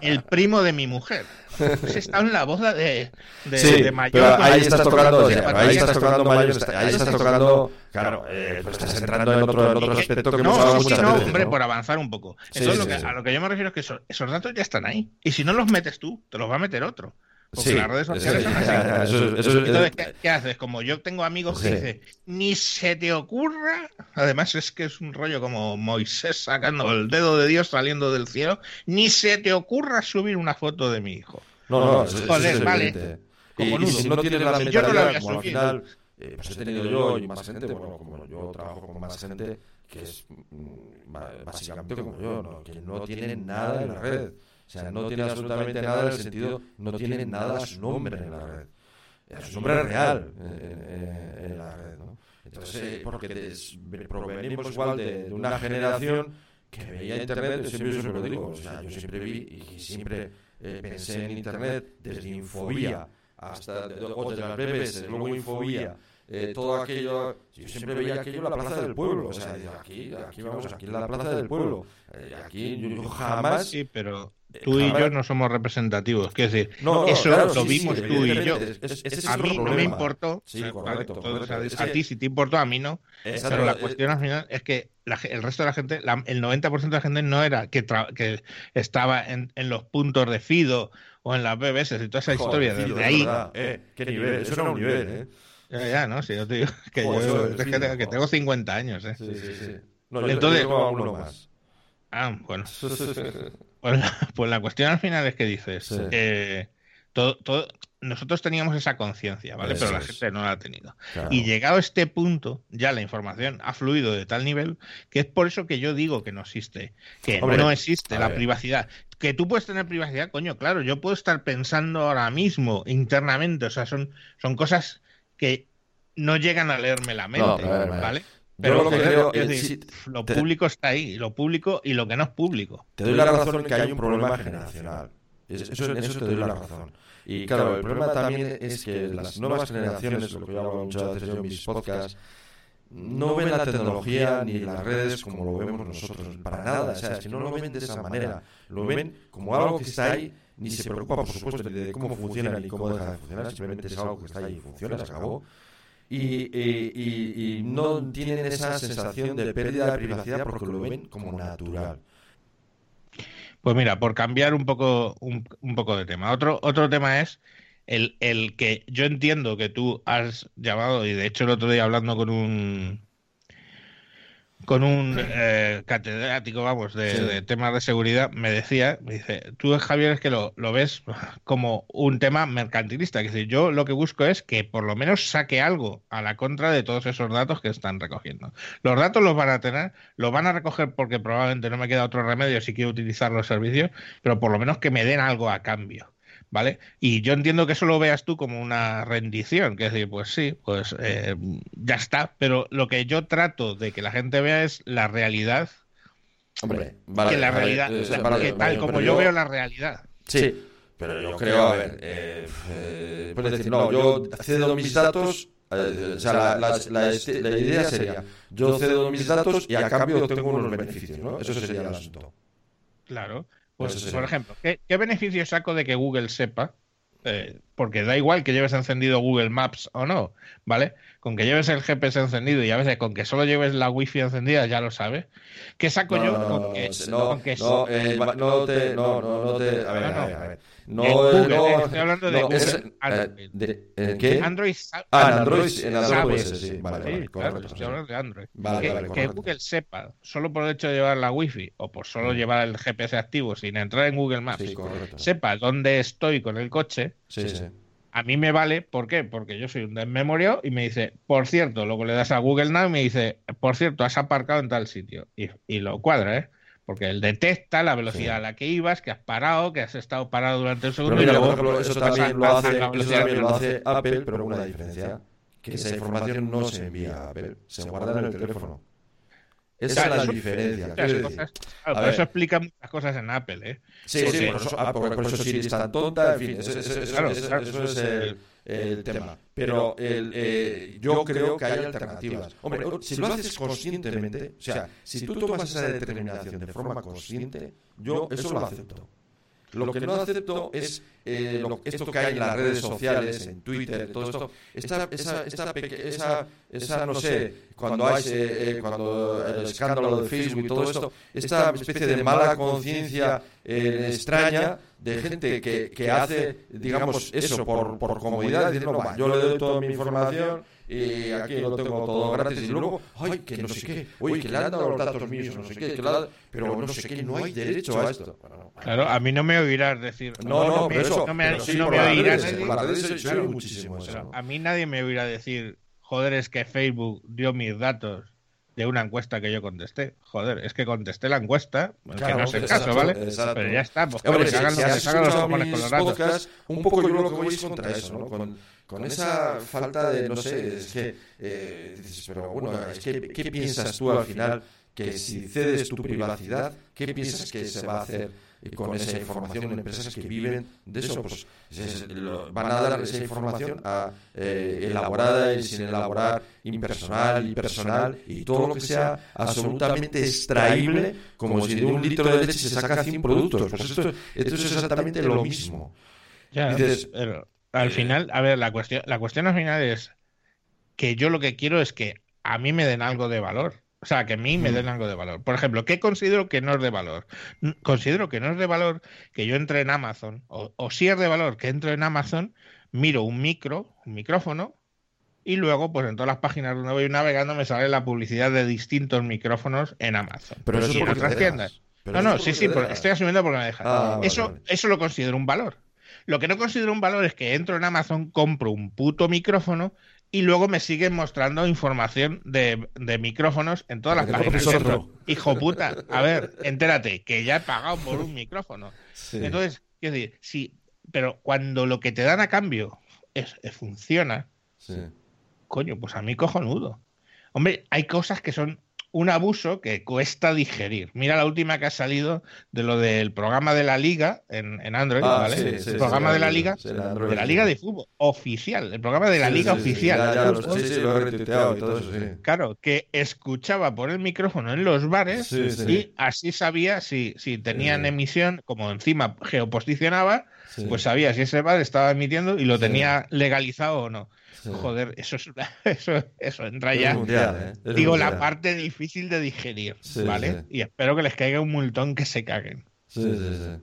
el primo de mi mujer. Pues está en la boda de, de, mayor. ahí estás tocando, ahí estás tocando mayor, ahí estás tocando, claro, eh, pues estás entrando en otro, en otro aspecto que no, sí, no, hombre, por avanzar un poco. Entonces, a lo que yo me refiero es que esos datos ya están ahí. Y si no los metes tú, te los va a meter otro. Porque las redes sociales son así. Entonces, ¿qué, haces? Como yo tengo amigos que dicen, ni se te ocurra. Además, es que es un rollo como Moisés sacando el dedo de Dios saliendo del cielo. Ni se te ocurra subir una foto de mi hijo. No, no, no. Joder, vale. Y, si no tienes la mentalidad, como al final, eh, pues he tenido yo y más gente, bueno, como yo trabajo con más gente que es mm, básicamente como yo, ¿no? que no tienen nada en la red. O sea, no tiene absolutamente nada en el sentido, no tiene nada a su nombre en la red. A su nombre real en, la red, ¿no? Entonces, porque provenimos igual de, una generación que veía Internet, siempre, yo siempre lo digo, o sea, yo siempre vi y siempre eh, pensé en Internet desde Infobía hasta o desde las BBS, luego Infobía, eh, todo aquello, yo siempre veía aquello en la plaza del pueblo, o sea, aquí, aquí vamos, aquí en la plaza del pueblo, eh, aquí yo, yo jamás... Sí, pero Tú y yo no somos representativos. Quiero decir, eso lo vimos tú y yo. a mí no me importó. a, ti sí te importó, a mí no. pero la cuestión al final es que el resto de la gente, el 90% de la gente no era que, que estaba en, en, los puntos de Fido o en las BBS y toda esa historia. Desde ahí. Eh, ¿Qué nivel? Eso era un nivel, ¿eh? Ya, ya, ¿no? Si yo te digo que, yo, que, tengo 50 años, ¿eh? Sí, sí, sí. No, Entonces, yo tengo uno más. Ah, bueno. Pues la, pues la, cuestión al final es que dices, todo, todo, nosotros teníamos esa conciencia, ¿vale? Pero la gente no la ha tenido. Y llegado a este punto, ya la información ha fluido de tal nivel que es por eso que yo digo que no existe, que no existe la privacidad. Que tú puedes tener privacidad, coño, claro, yo puedo estar pensando ahora mismo internamente, o sea, son, son cosas que no llegan a leerme la mente, ¿vale? Pero lo que creo es lo público está ahí, lo público y lo que no es público. Te doy la razón en que hay un problema generacional. Eso, te doy la razón. Y claro, el problema también es que las nuevas generaciones, lo que yo hablo muchas veces en mis podcasts, no ven la tecnología ni las redes como lo vemos nosotros, para nada. O sea, es que no lo ven de esa manera. Lo ven como algo que está ahí, ni se preocupa, por supuesto, de cómo funciona ni cómo deja de funcionar. Simplemente es algo que está ahí y funciona, se acabó y, no tienen esa sensación de pérdida de privacidad porque lo ven como natural. Pues mira, por cambiar un poco, un, poco de tema. Otro, otro tema es el, el, que yo entiendo que tú has llamado, y de hecho el otro día hablando con un con un eh, catedrático, vamos, de, temas de seguridad, me decía, me dice, tú Javier es que lo, ves como un tema mercantilista, que dice, yo lo que busco es que por lo menos saque algo a la contra de todos esos datos que están recogiendo. Los datos los van a tener, los van a recoger porque probablemente no me queda otro remedio si quiero utilizar los servicios, pero por lo menos que me den algo a cambio. ¿Vale? Y yo entiendo que eso lo veas tú como una rendición, que es decir, pues sí, pues eh, ya está, pero lo que yo trato de que la gente vea es la realidad. Hombre, vale, que la realidad, que tal como yo, veo la realidad. Sí, pero yo creo, a ver, eh, eh, puedes decir, no, yo cedo mis datos o sea, la, la, idea sería, yo cedo mis datos y a cambio tengo unos beneficios, ¿no? Eso sería el asunto. Claro. Pues, por ejemplo, ¿qué, beneficio saco de que Google sepa? Eh, porque da igual que lleves encendido Google Maps o no, ¿vale? Con que lleves el GPS encendido y a veces con que solo lleves la Wi-Fi encendida ya lo sabes. ¿Qué saco yo con que, no, no, eh, no, te, no, no, no te, a ver, a ver, a ver. No, Google, no, estoy hablando de Google. Es, Android. De, ¿Qué? Android. Ah, en Android, en Android puede ser, sí. Vale, sí, vale, claro, estoy hablando de Android. Vale, que, vale, que Google sepa, solo por el hecho de llevar la Wi-Fi o por solo llevar el GPS activo sin entrar en Google Maps, sí, sepa dónde estoy con el coche. Sí, sí. A mí me vale, ¿por qué? Porque yo soy un desmemoriado y me dice, por cierto, luego le das a Google Now y me dice, por cierto, has aparcado en tal sitio. Y, y lo cuadra, ¿eh? Porque él detecta la velocidad a la que ibas, que has parado, que has estado parado durante un segundo. Pero mira, por ejemplo, eso también, lo hace, eso también lo hace Apple, pero con una diferencia. Que esa información no se envía a Apple, se guarda en el teléfono. Esa es la diferencia. Claro, eso explica muchas cosas en Apple, ¿eh? Sí, sí, por eso, ah, por, eso Siri es tan tonta, en fin, eso, es el, el, tema. Pero el, eh, yo creo que hay alternativas. Hombre, si lo haces conscientemente, o sea, si tú tomas esa determinación de forma consciente, yo eso lo acepto. Lo que no acepto es eh, lo, esto que hay en las redes sociales, en Twitter, todo esto, esta, esa, esa, esa, esa no sé, cuando hay eh, cuando el escándalo de Facebook y todo esto, esta especie de mala conciencia eh, extraña de gente que, que hace, digamos, eso por, por comodidad, diciendo, no, yo le doy toda mi información y aquí lo tengo todo gratis y luego, ay, que no sé qué, oye, que le han dado los datos míos, no sé qué, que pero no sé qué, no hay derecho a esto. Claro, a mí no me oirás decir. No, no, pero eso, no me, no me oirás muchísimo eso. A mí nadie me oirá decir, joder, es que Facebook dio mis datos de una encuesta que yo contesté. Joder, es que contesté la encuesta, que no es el caso, ¿vale? Pero ya está, pues Hombre, que hagan, si, hagan los cojones con los datos. un poco yo lo que voy es contra eso, ¿no? Con, con esa falta de, no sé, es que, eh, dices, pero bueno, es que, ¿qué piensas tú al final? Que si cedes tu privacidad, ¿qué piensas que se va a hacer con esa información en empresas que viven de eso? Pues van a dar esa información a, eh, elaborada y sin elaborar, impersonal y personal, y todo lo que sea absolutamente extraíble, como si de un litro de leche se saca 100 productos. Pues esto, esto es exactamente lo mismo. Ya, dices, al final, a ver, la cuestión, la cuestión al final es que yo lo que quiero es que a mí me den algo de valor. O sea, que a mí me den algo de valor. Por ejemplo, ¿qué considero que no es de valor? Considero que no es de valor que yo entre en Amazon, o, o si es de valor que entro en Amazon, miro un micro, un micrófono, y luego, pues en todas las páginas donde voy navegando me sale la publicidad de distintos micrófonos en Amazon. Pero eso y en otras tiendas. No, no, sí, sí, estoy asumiendo porque me deja. Ah, eso, eso lo considero un valor. Lo que no considero un valor es que entro en Amazon, compro un puto micrófono y luego me siguen mostrando información de, micrófonos en todas las páginas. Hijo puta, a ver, entérate, que ya he pagado por un micrófono. Entonces, quiero decir, sí, pero cuando lo que te dan a cambio es, funciona, coño, pues a mí cojonudo. Hombre, hay cosas que son un abuso que cuesta digerir. Mira la última que ha salido de lo del programa de la liga en, Android, ah, ¿vale? el programa de la liga, de la liga de fútbol oficial, el programa de la liga oficial. Claro, que escuchaba por el micrófono en los bares y así sabía si, si tenían emisión, como encima geoposicionaba, pues sabía si ese bar estaba emitiendo y lo tenía legalizado o no. Joder, eso es eso, eso entra ya. ¿eh? Digo, la parte difícil de digerir, ¿vale? Y espero que les caiga un multón que se caguen. Sí, sí, sí.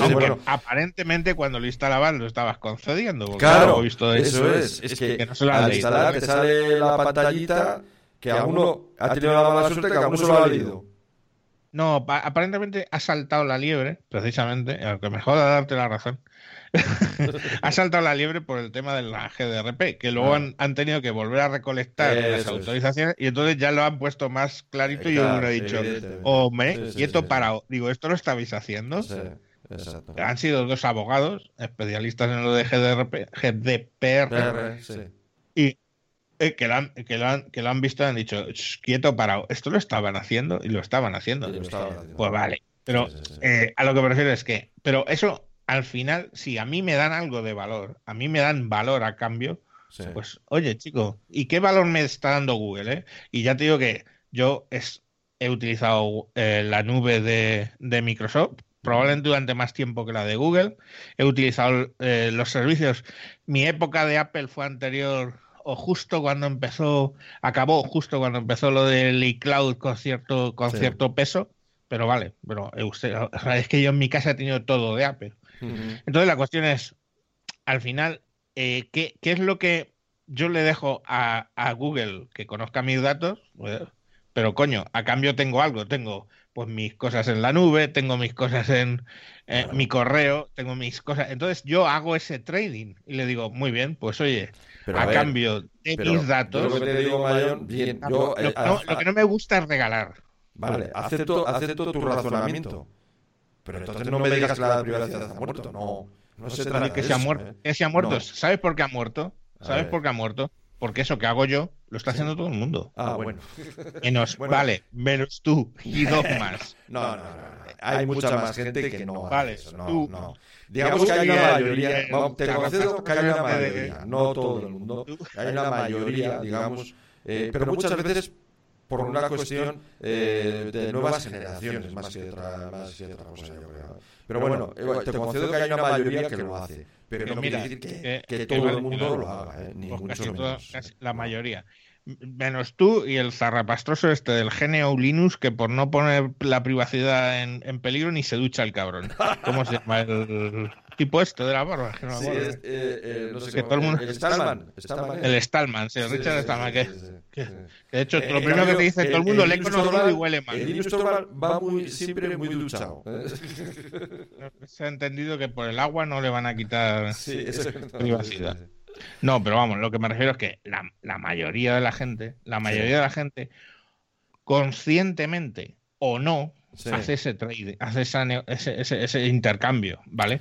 Aunque aparentemente cuando lo instalaban lo estabas concediendo. Claro, visto eso es. Es que, al instalar te sale la pantallita que a uno ha tenido la mala suerte que a uno se lo ha leído. No, aparentemente ha saltado la liebre, precisamente, aunque me joda darte la razón. ha saltado la liebre por el tema de la GDRP, que luego ah. han, tenido que volver a recolectar las autorizaciones y entonces ya lo han puesto más clarito y yo hubiera dicho, hombre, quieto parado. Digo, ¿esto lo estabais haciendo? Han sido dos abogados especialistas en lo de GDRP, GDPR, y eh, que, lo han, que, lo han, que lo han visto y han dicho, quieto, parado. Esto lo estaban haciendo y lo estaban haciendo. Pues vale. Pero eh, a lo que me refiero es que, pero eso al final, si a mí me dan algo de valor, a mí me dan valor a cambio, pues oye, chico, ¿y qué valor me está dando Google? Eh? Y ya te digo que yo es, he utilizado la nube de, de Microsoft probablemente durante más tiempo que la de Google. He utilizado los servicios. Mi época de Apple fue anterior o justo cuando empezó, acabó justo cuando empezó lo del iCloud con cierto, con cierto peso, pero vale, pero usted, es que yo en mi casa he tenido todo de Apple. Entonces la cuestión es, al final, eh, ¿qué, es lo que yo le dejo a, Google que conozca mis datos? Pues, pero coño, a cambio tengo algo, tengo pues mis cosas en la nube, tengo mis cosas en mi correo, tengo mis cosas. Entonces yo hago ese trading y le digo, muy bien, pues oye, a, cambio de mis datos. Lo que lo, que no me gusta es regalar. Vale, acepto, acepto tu razonamiento. Pero entonces no me digas que la privacidad ha muerto. No, no se trata que se ha muerto. ¿eh? ha muerto. ¿Sabes por qué ha muerto? ¿Sabes por qué ha muerto? Porque eso que hago yo lo está haciendo todo el mundo. Ah, bueno. Menos, Vale, menos tú y dos más. No, no, no. Hay, mucha más gente que no. Vale, no, tú. No. Digamos que hay una mayoría. te concedo que hay una mayoría. No todo el mundo. Hay una mayoría, digamos. Eh, pero muchas veces por una cuestión eh, de nuevas generaciones, más que otra, más que otra cosa, yo creo. Pero bueno, eh, te concedo que hay una mayoría que lo hace. Pero, no quiere decir que, que, todo el mundo lo haga, ¿eh? menos. la mayoría menos tú y el zarrapastroso este del genio Linux que por no poner la privacidad en, en peligro ni se ducha el cabrón. ¿Cómo se llama el tipo este de la barba? Que no sí, es, eh, eh, no sé que todo el, mundo... el Stallman. El Stallman, sí, el Richard Stallman. Que, que, de hecho, lo primero que te dice todo el mundo le conocido y huele mal. El Torvald va muy, siempre muy duchado. Se ha entendido que por el agua no le van a quitar privacidad. No, pero vamos, lo que me refiero es que la, mayoría de la gente, la mayoría de la gente, conscientemente o no, hace ese trade, hace ese, ese, intercambio, ¿vale?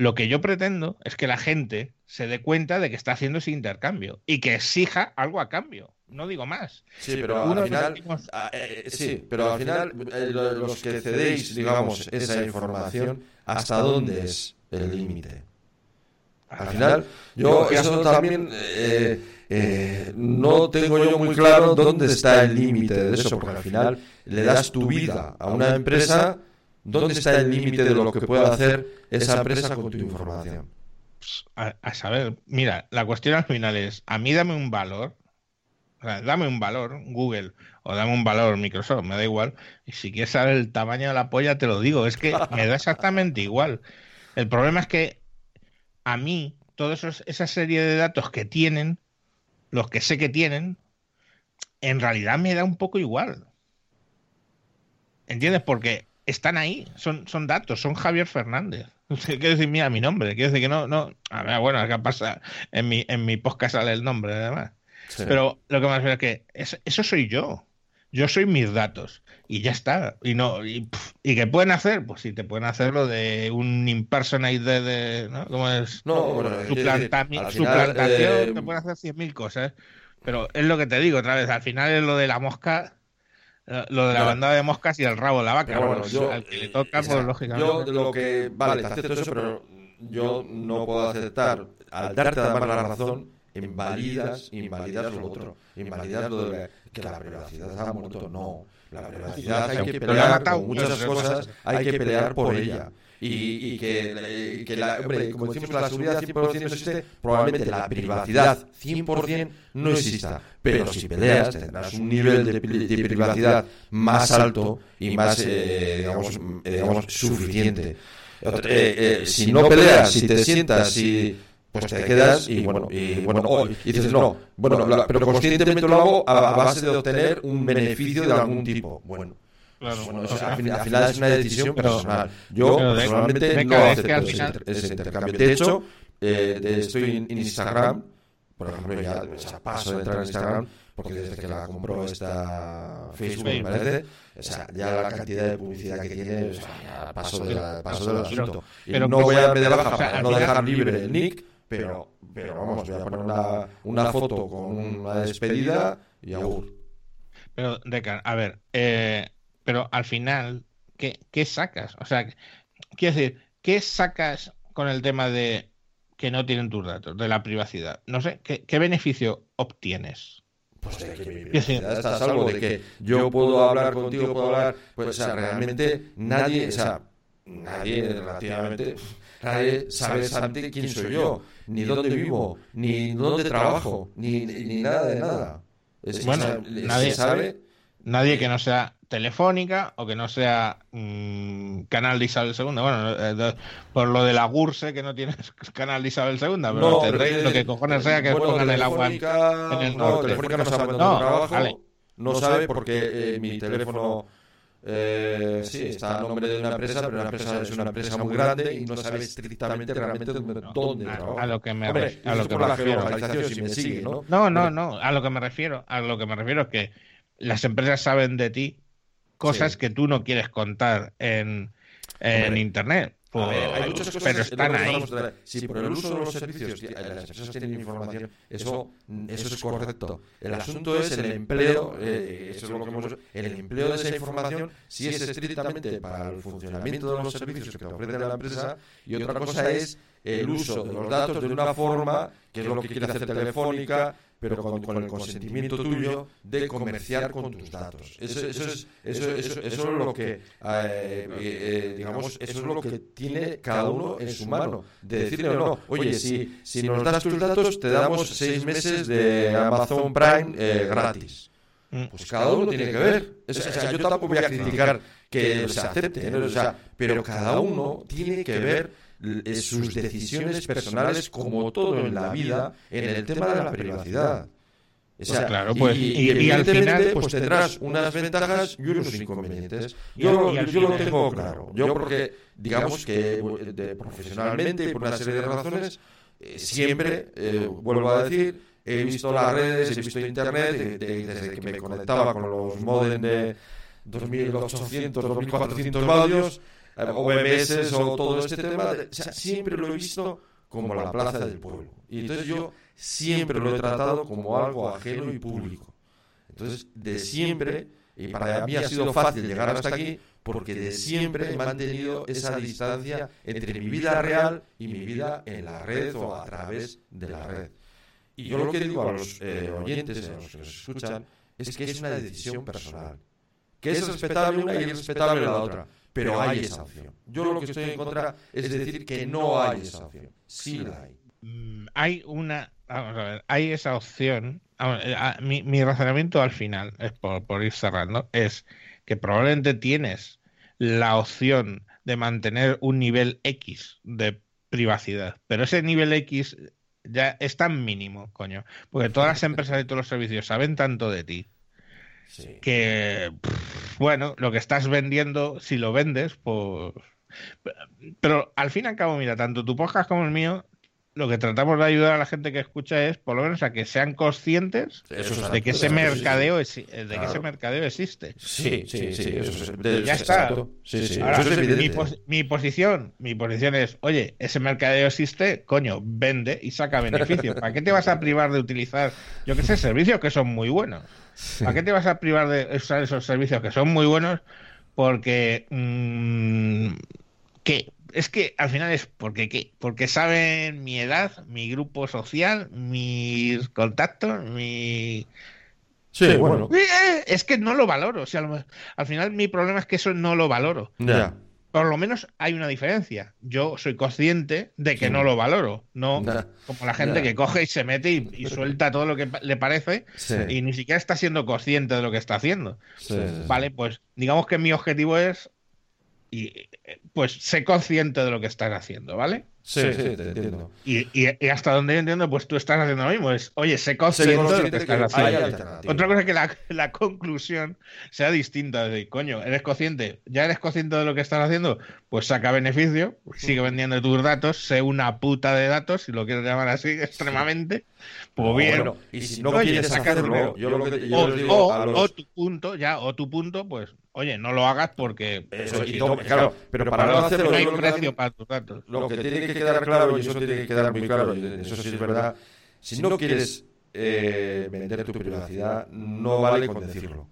Lo que yo pretendo es que la gente se dé cuenta de que está haciendo ese intercambio y que exija algo a cambio. No digo más. Sí, pero al final, ah, eh, eh, sí, pero al final eh, los que cedéis, digamos, esa información, ¿hasta dónde es el límite? Al final, yo eso también eh, eh, no tengo yo muy claro dónde está el límite de eso, porque al final le das tu vida a una empresa, ¿dónde está el límite de lo que puede hacer esa empresa con tu información? A, saber, mira, la cuestión al final es, a mí dame un valor, dame un valor, Google, o dame un valor, Microsoft, me da igual, y si quieres saber el tamaño de la polla, te lo digo, es que me da exactamente igual. El problema es que a mí, toda esa serie de datos que tienen, los que sé que tienen, en realidad me da un poco igual. ¿Entiendes? Porque están ahí, son, son datos, son Javier Fernández. Quiero decir, mira mi nombre, quiero decir que no, no. A ver, bueno, acá pasa, en mi, en mi podcast sale el nombre, además. Pero lo que más veo es que eso soy yo. Yo soy mis datos y ya está. Y no y, qué pueden hacer? Pues si te pueden hacer lo de un impersonate de, ¿no? ¿Cómo es? No, bueno, suplantación, eh, te pueden hacer 100.000 cosas. Pero es lo que te digo otra vez, al final es lo de la mosca eh, lo de la bandada de moscas y el rabo de la vaca. Bueno, yo, al que le toca, pues lógicamente. Yo lo que. Vale, te acepto eso, pero yo no puedo aceptar, al darte además la razón, invalidas, invalidas lo otro. Invalidas lo de que la privacidad ha muerto. No. La privacidad hay que pelear con muchas cosas, hay que pelear por ella. Y, que, que la, hombre, como decimos, la seguridad 100% no existe, probablemente la privacidad 100% no exista. Pero si peleas, tendrás un nivel de, privacidad más alto y más, eh, digamos, eh, digamos, suficiente. Eh, si no peleas, si te sientas, si pues te quedas y bueno, y bueno, y dices, no, bueno, pero conscientemente lo hago a, base de obtener un beneficio de algún tipo. Bueno. Claro, bueno, al, final, es una decisión personal. Yo personalmente no acepto ese, intercambio. De hecho, eh, estoy en, Instagram, por ejemplo, ya, paso de entrar en Instagram, porque desde que la compró esta Facebook, me parece, o sea, ya la cantidad de publicidad que tiene, o sea, paso, de paso del asunto. Y no voy a darme de baja para no dejar libre el nick, pero, pero vamos, voy a poner una, una foto con una despedida y aún. Pero, Decar, a ver, eh, pero al final, ¿qué, ¿qué sacas? O sea, quiero decir, ¿qué sacas con el tema de que no tienen tus datos, de la privacidad? No sé, ¿qué, qué beneficio obtienes? Pues de que mi privacidad está salvo, de que yo puedo hablar contigo, puedo hablar, pues, o sea, realmente nadie, o sea, nadie relativamente nadie sabe exactamente quién soy yo, ni dónde vivo, ni dónde trabajo, ni, ni nada de nada. bueno, nadie sabe. Nadie que no sea telefónica o que no sea mmm, canal de Isabel II. Bueno, eh, por lo de la GURSE que no tienes canal de Isabel II, pero no, lo que cojones sea que pongan el agua en el norte. No, telefónica no sabe dónde trabajo, vale. no sabe porque eh, mi teléfono eh, sí, está a nombre de una empresa, pero una empresa es una empresa muy grande y no sabe estrictamente realmente dónde A lo que me, a lo que me refiero. ¿no? no, no, A lo que me refiero, a lo que me refiero es que las empresas saben de ti cosas que tú no quieres contar en, en internet. Pues, hay muchas cosas pero están ahí. sí, por el uso de los servicios, las empresas tienen información, eso, eso es correcto. El asunto es el empleo, eh, eso es lo que hemos, el empleo de esa información, si es estrictamente para el funcionamiento de los servicios que te ofrece la empresa, y otra cosa es el uso de los datos de una forma, que es lo que quiere hacer Telefónica, pero con, con, el consentimiento tuyo de comerciar con tus datos. Eso, eso, es, eso, eso, eso es lo que, eh, eh, eh, digamos, eso es lo que tiene cada uno en su mano. De decirle o no, oye, si, si nos das tus datos, te damos seis meses de Amazon Prime gratis. Mm. Pues cada uno tiene que ver. O sea, yo tampoco voy a criticar que se acepte, o sea, pero cada uno tiene que ver sus decisiones personales como todo en la vida en el tema de la privacidad. O sea, claro, pues, y, evidentemente pues tendrás unas ventajas y unos inconvenientes. Yo, yo lo tengo claro. Yo porque, digamos que de, profesionalmente y por una serie de razones, eh, siempre, eh, vuelvo a decir, he visto las redes, he visto Internet, desde que me conectaba con los modems de 2800, 2400 vatios, OMS o todo este tema, siempre lo he visto como la plaza del pueblo. Y entonces yo siempre lo he tratado como algo ajeno y público. Entonces, de siempre, y para mí ha sido fácil llegar hasta aquí, porque de siempre he mantenido esa distancia entre mi vida real y mi vida en la red o a través de la red. Y yo lo que digo a los eh, oyentes, a los que nos escuchan, es que es una decisión personal. Que es respetable una y es respetable la otra pero hay esa opción. Yo lo que estoy en contra es decir que no hay esa opción. Sí la hay. Mm, hay una, vamos a ver, hay esa opción. Eh, mi, mi razonamiento al final, es por, ir cerrando, es que probablemente tienes la opción de mantener un nivel X de privacidad, pero ese nivel X ya es tan mínimo, coño, porque todas las empresas y todos los servicios saben tanto de ti que, bueno, lo que estás vendiendo, si lo vendes, pues... Pero al fin y al cabo, mira, tanto tu podcast como el mío lo que tratamos de ayudar a la gente que escucha es, por lo menos, a que sean conscientes de que ese mercadeo de que ese mercadeo existe. Sí, sí, sí. ya está. mi, posición, mi posición es, oye, ese mercadeo existe, coño, vende y saca beneficios. ¿Para qué te vas a privar de utilizar, yo que sé, servicios que son muy buenos? ¿Para qué te vas a privar de usar esos servicios que son muy buenos? Porque mm, que es que al final es porque ¿qué? Porque saben mi edad, mi grupo social, mis contactos, mi... Sí, bueno. Eh, es que no lo valoro. O sea, al final mi problema es que eso no lo valoro. Ya. Por lo menos hay una diferencia. Yo soy consciente de que no lo valoro. No como la gente que coge y se mete y, suelta todo lo que le parece y ni siquiera está siendo consciente de lo que está haciendo. vale, pues digamos que mi objetivo es y pues sé consciente de lo que estás haciendo, ¿vale? Sí, sí, te entiendo. Y, y, hasta donde yo entiendo, pues tú estás haciendo lo mismo. Es, oye, sé consciente de lo que estás haciendo. Otra cosa es que la, la, conclusión sea distinta. De, coño, eres consciente, ya eres consciente de lo que estás haciendo, pues saca beneficio, sigue vendiendo tus datos, sé una puta de datos, si lo quieres llamar así extremadamente. Pues bien. y si no, quieres sacarlo, yo lo que yo o, digo o, tu punto, ya, o tu punto, pues oye, no lo hagas porque. Eso, y claro, pero para no hacerlo. No hay precio para tus datos. Lo que tiene que quedar claro, y eso tiene que quedar muy claro, y eso sí es verdad, si no quieres eh, vender tu privacidad, no vale con decirlo.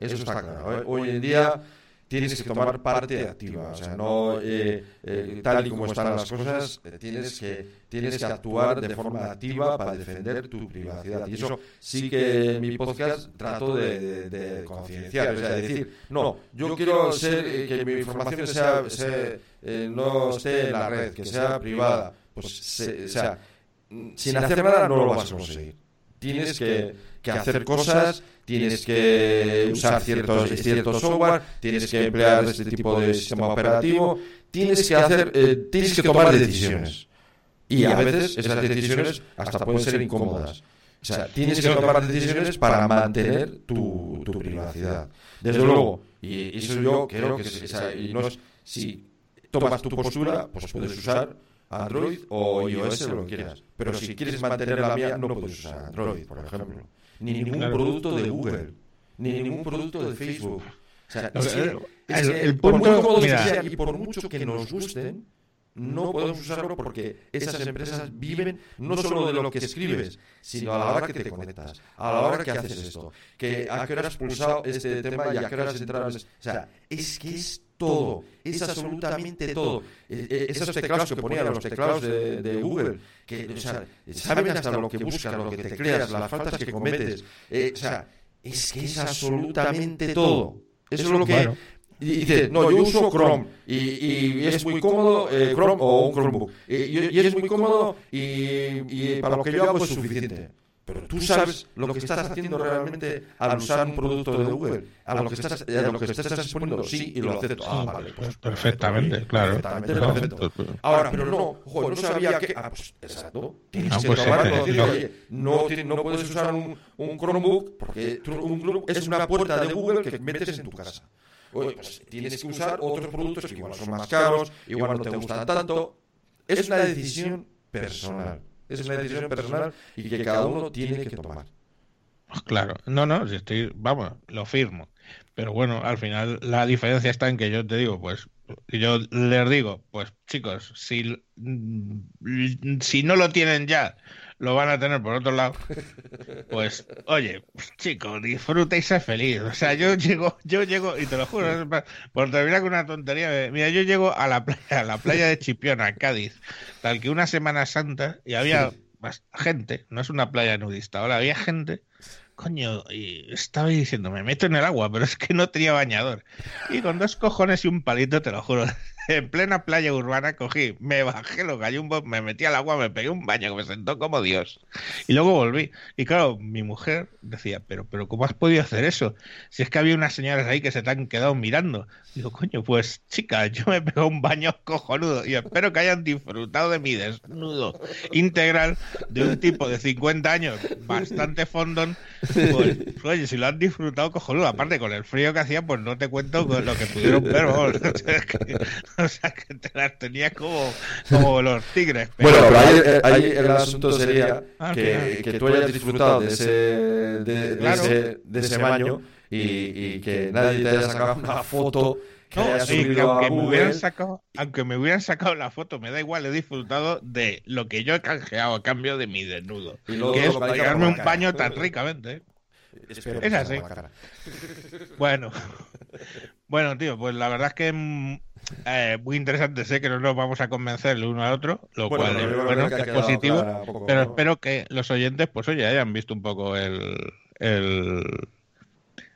Eso está claro. ¿eh? Hoy en día tienes que tomar parte activa. O sea, no eh, eh, tal y como están las cosas, eh, tienes que, tienes que actuar de forma activa para defender tu privacidad. Y eso sí que en mi podcast trato de, concienciar. O sea, decir, no, yo quiero ser, que mi información sea, no esté en la red, que sea privada. Pues, o sea, sin hacer nada no lo vas a conseguir. Tienes que, que hacer cosas tienes que usar ciertos, ciertos software, tienes que emplear este tipo de sistema operativo, tienes que hacer, eh, tienes que tomar decisiones. Y a veces esas decisiones hasta pueden ser incómodas. O sea, tienes que tomar decisiones para mantener tu, tu privacidad. Desde luego, y eso yo creo que y no es, si tomas tu postura, pues puedes usar Android o iOS, lo que quieras. Pero si quieres mantener la mía, no puedes usar Android, por ejemplo ni ningún producto de Google, ni ningún producto de Facebook. O sea, el, por punto, y por mucho que nos gusten, no podemos usarlo porque esas empresas viven no solo de lo que escribes, sino a la hora que te conectas, a la hora que haces esto, que a qué hora has pulsado este tema y a qué hora has entrado. O sea, es que es todo, es absolutamente todo. Eh, eh, esos teclados que ponían los teclados de, Google, que o sea, saben hasta lo que buscas, lo que te creas, las faltas que cometes. Eh, o sea, es que es absolutamente todo. Eso es lo que... Y dices, no, yo uso Chrome y, y es muy cómodo, Chrome o un Chromebook, y, y, es muy cómodo y, y para lo que yo hago es suficiente. Pero tú sabes lo que estás haciendo realmente al usar un producto de Google, a lo que estás, a lo que estás exponiendo, sí, y lo acepto. Ah, vale, pues perfectamente, claro. Perfectamente lo acepto. Ahora, pero no, ojo, no sabía que. Ah, pues exacto. Tienes que pues, decir, oye, no, no puedes usar un, un Chromebook porque un Chromebook es una puerta de Google que metes en tu casa. Oye, pues tienes que usar otros productos que igual son más caros, igual no te gustan tanto. Es una decisión personal. Es una decisión personal y que cada uno tiene que tomar. Claro, no, no, si estoy, vamos, lo firmo. Pero bueno, al final la diferencia está en que yo te digo, pues, yo les digo, pues chicos, si, mm, si no lo tienen ya, lo van a tener por otro lado. Pues, oye, chicos, disfruta y sé feliz. O sea, yo llego, yo llego, y te lo juro, por terminar con una tontería, mira, yo llego a la playa, a la playa de Chipiona, Cádiz, tal que una Semana Santa, y había gente, no es una playa nudista, ahora había gente coño, y estaba diciendo, me meto en el agua, pero es que no tenía bañador. Y con dos cojones y un palito, te lo juro, en plena playa urbana cogí, me bajé los gallumbos, me metí al agua, me pegué un baño me sentó como Dios. Y luego volví. Y claro, mi mujer decía, pero, pero ¿cómo has podido hacer eso? Si es que había unas señoras ahí que se te han quedado mirando. Digo, coño, pues chica, yo me pego un baño cojonudo y espero que hayan disfrutado de mi desnudo integral de un tipo de 50 años, bastante fondón. Pues, oye, si lo han disfrutado cojonudo, aparte con el frío que hacía, pues no te cuento lo que pudieron ver. o sea, que te las tenía como, como los tigres. Bueno, ahí, el asunto sería ah, que, que, tú hayas disfrutado de ese, de, ese, de ese baño y, y, que nadie te haya sacado una foto que no, sí, que aunque, me hubieran sacado, aunque me hubieran sacado la foto, me da igual, he disfrutado de lo que yo he canjeado a cambio de mi desnudo. que es pegarme un baño tan ricamente. es así. Bueno, bueno, tío, pues la verdad es que mm, eh, muy interesante. Sé que no nos vamos a convencer el uno al otro, lo cual es, bueno, es positivo. Pero espero que los oyentes, pues oye, hayan visto un poco el, el,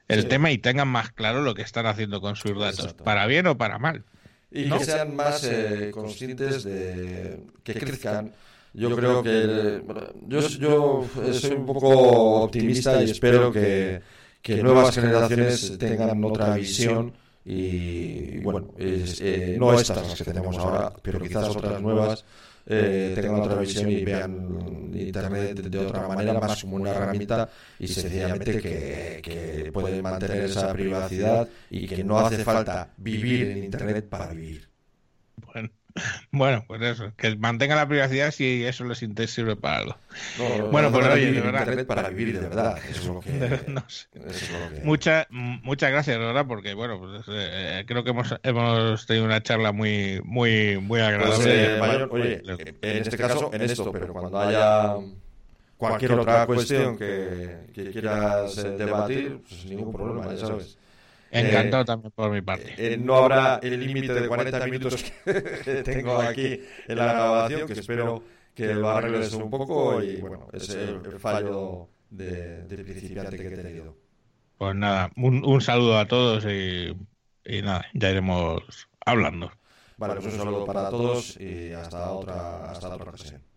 el tema y tengan más claro lo que están haciendo con sus datos, para bien o para mal. Y que sean más eh, conscientes de que crezcan. Yo creo que yo, yo soy un poco optimista y espero que, que nuevas generaciones tengan otra visión y, bueno, eh, no estas las que tenemos ahora, pero quizás otras nuevas eh, tengan otra visión y vean Internet de otra manera, más como una herramienta y sencillamente que, que pueden mantener esa privacidad y que no hace falta vivir en Internet para vivir. Bueno. Bueno, pues eso, que mantenga la privacidad si eso les sirve para algo. bueno, pues oye, de verdad. para vivir de verdad. Eso es lo que. no sé. Muchas, muchas gracias, de verdad, porque bueno, pues eh, creo que hemos, hemos tenido una charla muy, muy, muy pues, agradable. Eh, oye, en este caso, en esto, pero cuando haya cualquier otra cuestión que, que quieras eh, debatir, pues ningún problema, ya sabes. Encantado también por mi parte. Eh, no habrá el límite de 40 minutos que tengo aquí en la grabación, que espero que lo arregles un poco y bueno, es el, fallo de, principiante que he tenido. Pues nada, un, saludo a todos y, y, nada, ya iremos hablando. Vale, pues un saludo para todos y hasta otra, hasta otra ocasión.